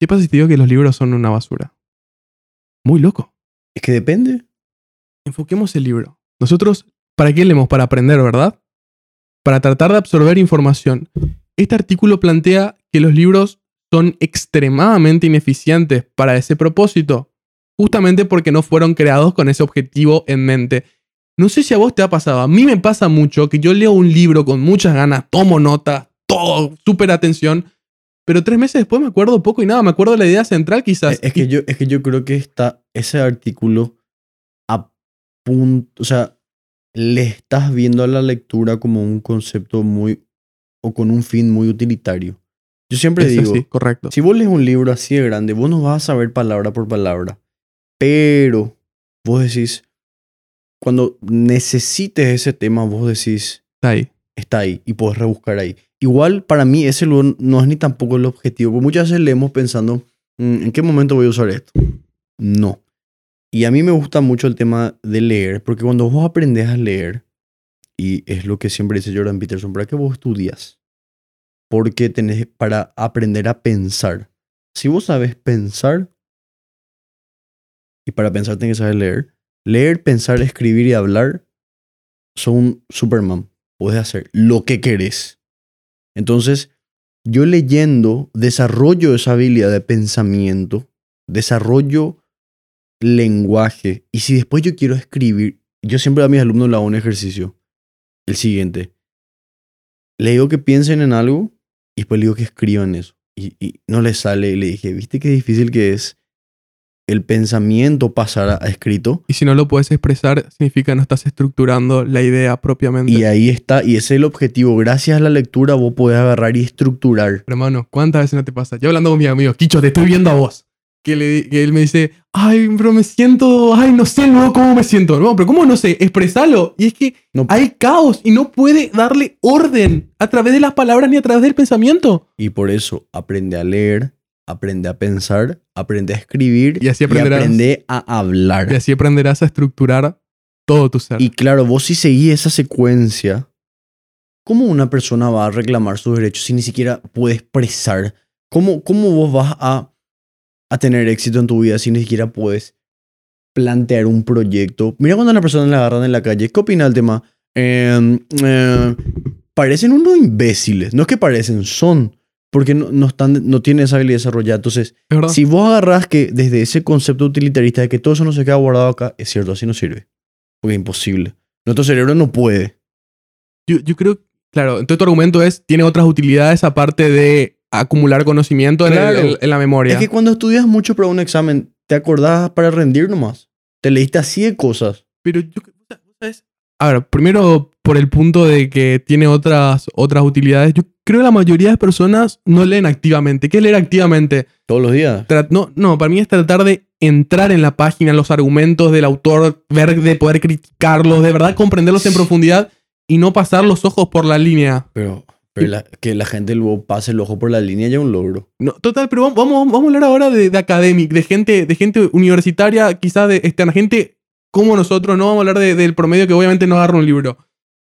S1: ¿Qué pasa si te digo que los libros son una basura? Muy loco.
S2: Es que depende.
S1: Enfoquemos el libro. Nosotros, ¿para qué leemos? Para aprender, ¿verdad? Para tratar de absorber información. Este artículo plantea que los libros son extremadamente ineficientes para ese propósito, justamente porque no fueron creados con ese objetivo en mente. No sé si a vos te ha pasado, a mí me pasa mucho que yo leo un libro con muchas ganas, tomo notas, todo, súper atención, pero tres meses después me acuerdo poco y nada, me acuerdo de la idea central quizás.
S2: Es, es que yo, es que yo creo que está ese artículo a punto, o sea, le estás viendo a la lectura como un concepto muy, o con un fin muy utilitario. Yo siempre digo,
S1: correcto.
S2: si vos lees un libro así de grande, vos no vas a saber palabra por palabra, pero vos decís, cuando necesites ese tema, vos decís,
S1: Está ahí.
S2: está ahí y puedes rebuscar ahí. Igual para mí ese no es ni tampoco el objetivo, porque muchas veces leemos pensando, "Mm, ¿en qué momento voy a usar esto? No. Y a mí me gusta mucho el tema de leer, porque cuando vos aprendes a leer, y es lo que siempre dice Jordan Peterson, ¿para qué vos estudias? Porque tenés para aprender a pensar. Si vos sabes pensar, y para pensar tenés que saber leer, leer, pensar, escribir y hablar son Superman. Puedes hacer lo que querés. Entonces, yo leyendo, desarrollo esa habilidad de pensamiento, desarrollo lenguaje. Y si después yo quiero escribir, yo siempre a mis alumnos le hago un ejercicio. El siguiente. Le digo que piensen en algo y después le digo que escriban eso. Y, y no le sale. Y le dije, ¿viste qué difícil que es el pensamiento pasar a, escrito?
S1: Y si no lo puedes expresar, significa no estás estructurando la idea propiamente.
S2: Y ahí está, y ese es el objetivo. Gracias a la lectura vos podés agarrar y estructurar.
S1: Hermano, ¿cuántas veces no te pasa? Yo hablando con mi amigo, Kicho, te estoy viendo a vos. Que, le, que él me dice, ay, pero me siento, ay, no sé luego cómo me siento. No, pero ¿cómo no sé? Expresalo. Y es que
S2: No,
S1: hay caos y no puede darle orden a través de las palabras ni a través del pensamiento.
S2: Y por eso aprende a leer, aprende a pensar, aprende a escribir
S1: Y así aprenderás.
S2: aprende a hablar.
S1: Y así aprenderás a estructurar todo tu ser.
S2: Y claro, vos si seguís esa secuencia, ¿cómo una persona va a reclamar sus derechos si ni siquiera puede expresar? ¿Cómo, cómo vos vas a, a tener éxito en tu vida si ni siquiera puedes plantear un proyecto? Mira cuando a una persona le agarran en la calle, ¿qué opina del tema? Eh, eh, parecen unos imbéciles. No es que parecen, son. Porque no, no, están, no tienen esa habilidad desarrollada. Entonces, si vos agarrás que desde ese concepto utilitarista de que todo eso no se queda guardado acá, es cierto, así no sirve. Porque es imposible. Nuestro cerebro no puede.
S1: Yo, yo creo, claro, entonces tu argumento es, tiene otras utilidades aparte de acumular conocimiento en, el- la memoria.
S2: Es que cuando estudias mucho para un examen, te acordás para rendir nomás. Te leíste así de cosas.
S1: Pero yo, ¿sabes? A ver, primero por el punto de que tiene otras, otras utilidades. Yo creo que la mayoría de personas no leen activamente. ¿Qué es leer activamente?
S2: Todos los días.
S1: Tra- no, no, para mí es tratar de entrar en la página, los argumentos del autor, ver de poder criticarlos, de verdad comprenderlos en profundidad y no pasar los ojos por la línea.
S2: Pero, pero la- que la gente luego pase el ojo por la línea ya es un logro.
S1: No, total, pero vamos, vamos, vamos a hablar ahora de, de academic, de gente, de gente universitaria, quizás de externa, gente como nosotros, no vamos a hablar de- del promedio que obviamente no agarra un libro.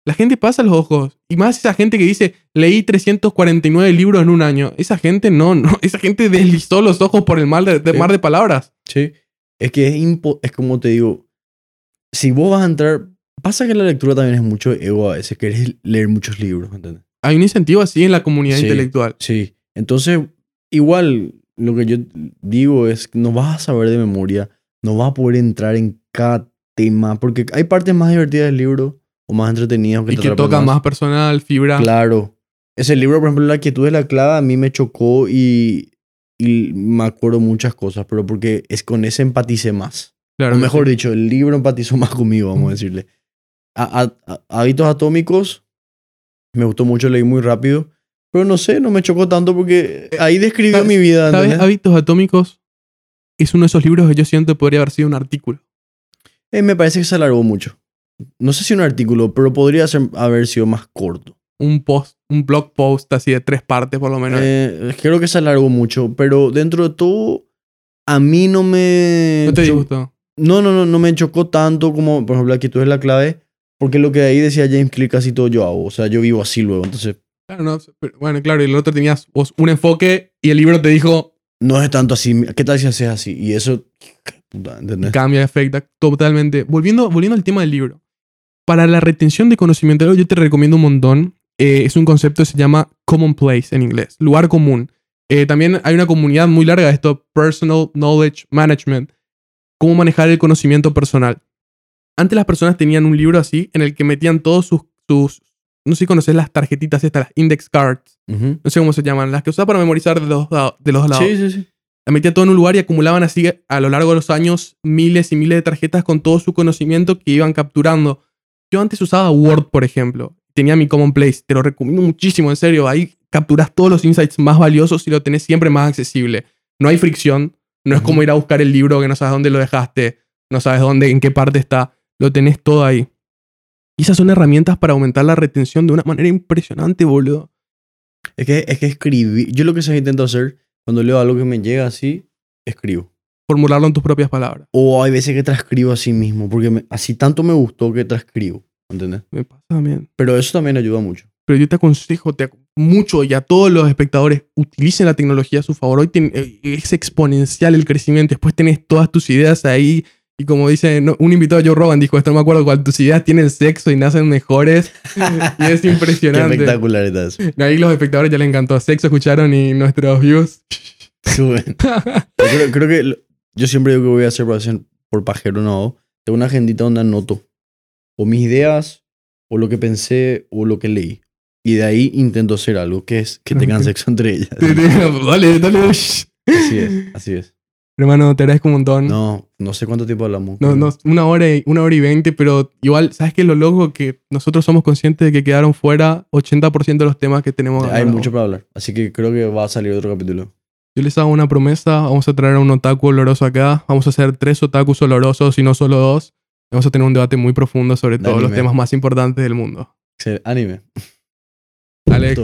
S1: La gente pasa los ojos. Y más esa gente que dice, leí 349 libros en un año. Esa gente no, no. Esa gente deslizó los ojos por el mar de, de-
S2: Sí.
S1: mar de palabras.
S2: Sí. Es que es, impo- es como te digo, si vos vas a entrar, pasa que la lectura también es mucho ego a veces, querés leer muchos libros, ¿entendés?
S1: Hay un incentivo así en la comunidad
S2: Sí.
S1: intelectual.
S2: Sí. Entonces, igual, lo que yo digo es que no vas a saber de memoria, no vas a poder entrar en cada tema, porque hay partes más divertidas del libro o más entretenidas.
S1: Y
S2: te
S1: que toca más personal, fibra.
S2: Claro. Ese libro, por ejemplo, La quietud de la clave, a mí me chocó y, y me acuerdo muchas cosas, pero porque es con ese empaticé más.
S1: Claro
S2: o
S1: que
S2: mejor
S1: sí.
S2: dicho, el libro empatizó más conmigo, vamos a decirle. A- a- a- Hábitos atómicos, me gustó mucho, leí muy rápido, pero no sé, no me chocó tanto porque ahí describió
S1: ¿sabes-
S2: mi vida.
S1: ¿Sabes? Hábitos atómicos es uno de esos libros que yo siento que podría haber sido un artículo.
S2: Eh, me parece que se alargó mucho. No sé si un artículo, pero podría ser, haber sido más corto.
S1: Un post, un blog post así de tres partes por lo menos.
S2: Eh, creo que se alargó mucho, pero dentro de todo, a mí no me...
S1: ¿No te disgustó?
S2: No, no, no, no me chocó tanto como, por ejemplo, aquí tú es la clave, porque lo que ahí decía James Clear casi todo yo hago. O sea, yo vivo así luego, entonces
S1: Claro, no, pero- bueno, claro, y el otro tenías vos un enfoque y el libro te dijo
S2: no es tanto así. ¿Qué tal si haces así? Y eso, ¿entendés?
S1: cambia, afecta totalmente. Volviendo, volviendo al tema del libro. Para la retención de conocimiento, yo te recomiendo un montón. eh, es un concepto que se llama common place en inglés, lugar común. Eh, también hay una comunidad muy larga de esto, personal knowledge management, cómo manejar el conocimiento personal. Antes las personas tenían un libro así en el que metían todos sus, sus no sé si conoces las tarjetitas estas, las index cards, no sé cómo se llaman, las que usaba para memorizar de los, de los lados.
S2: Sí, sí, sí.
S1: La metían todo en un lugar y acumulaban así a lo largo de los años miles y miles de tarjetas con todo su conocimiento que iban capturando. Yo antes usaba Word, por ejemplo. Tenía mi Common Place. Te lo recomiendo muchísimo, en serio. Ahí capturas todos los insights más valiosos y lo tenés siempre más accesible. No hay fricción. No es como ir a buscar el libro que no sabes dónde lo dejaste. No sabes dónde, en qué parte está. Lo tenés todo ahí. Y esas son herramientas para aumentar la retención de una manera impresionante, boludo.
S2: Es que, es que escribir, yo lo que se intento hacer cuando leo algo que me llega así, escribo.
S1: Formularlo en tus propias palabras.
S2: O hay veces que transcribo así mismo, porque me- así tanto me gustó que transcribo, ¿entendés?
S1: Me pasa también.
S2: Pero eso también ayuda mucho.
S1: pero yo te aconsejo te, mucho y a todos los espectadores, utilicen la tecnología a su favor. Hoy ten- eh, es exponencial el crecimiento. Después tenés todas tus ideas ahí. Y como dice no, un invitado, Joe Rogan, dijo esto, no me acuerdo cuál, tus ideas tienen sexo y nacen mejores. y es
S2: Qué
S1: impresionante.
S2: espectacular está eso.
S1: Ahí los espectadores ya les encantó. Sexo escucharon y nuestros views.
S2: Qué. Yo creo, creo que yo siempre digo que voy a hacer por, pajero, no. Tengo una agendita donde anoto o mis ideas, o lo que pensé, o lo que leí. Y de ahí intento hacer algo, que es que tengan sexo entre ellas.
S1: dale, dale.
S2: Así es, así es.
S1: Hermano, te agradezco un montón.
S2: No, no sé cuánto tiempo hablamos.
S1: No, no, una hora, y, una hora y veinte, pero igual, ¿sabes qué es lo loco? Que nosotros somos conscientes de que quedaron fuera 80% de los temas que tenemos.
S2: Hay mucho para hablar. Así que creo que va a salir otro capítulo.
S1: Yo les hago una promesa, vamos a traer a un otaku oloroso acá, vamos a hacer tres otakus olorosos y no solo dos. Vamos a tener un debate muy profundo sobre
S2: De
S1: todos los temas más importantes del mundo.
S2: Sí, Anime.
S1: Alex.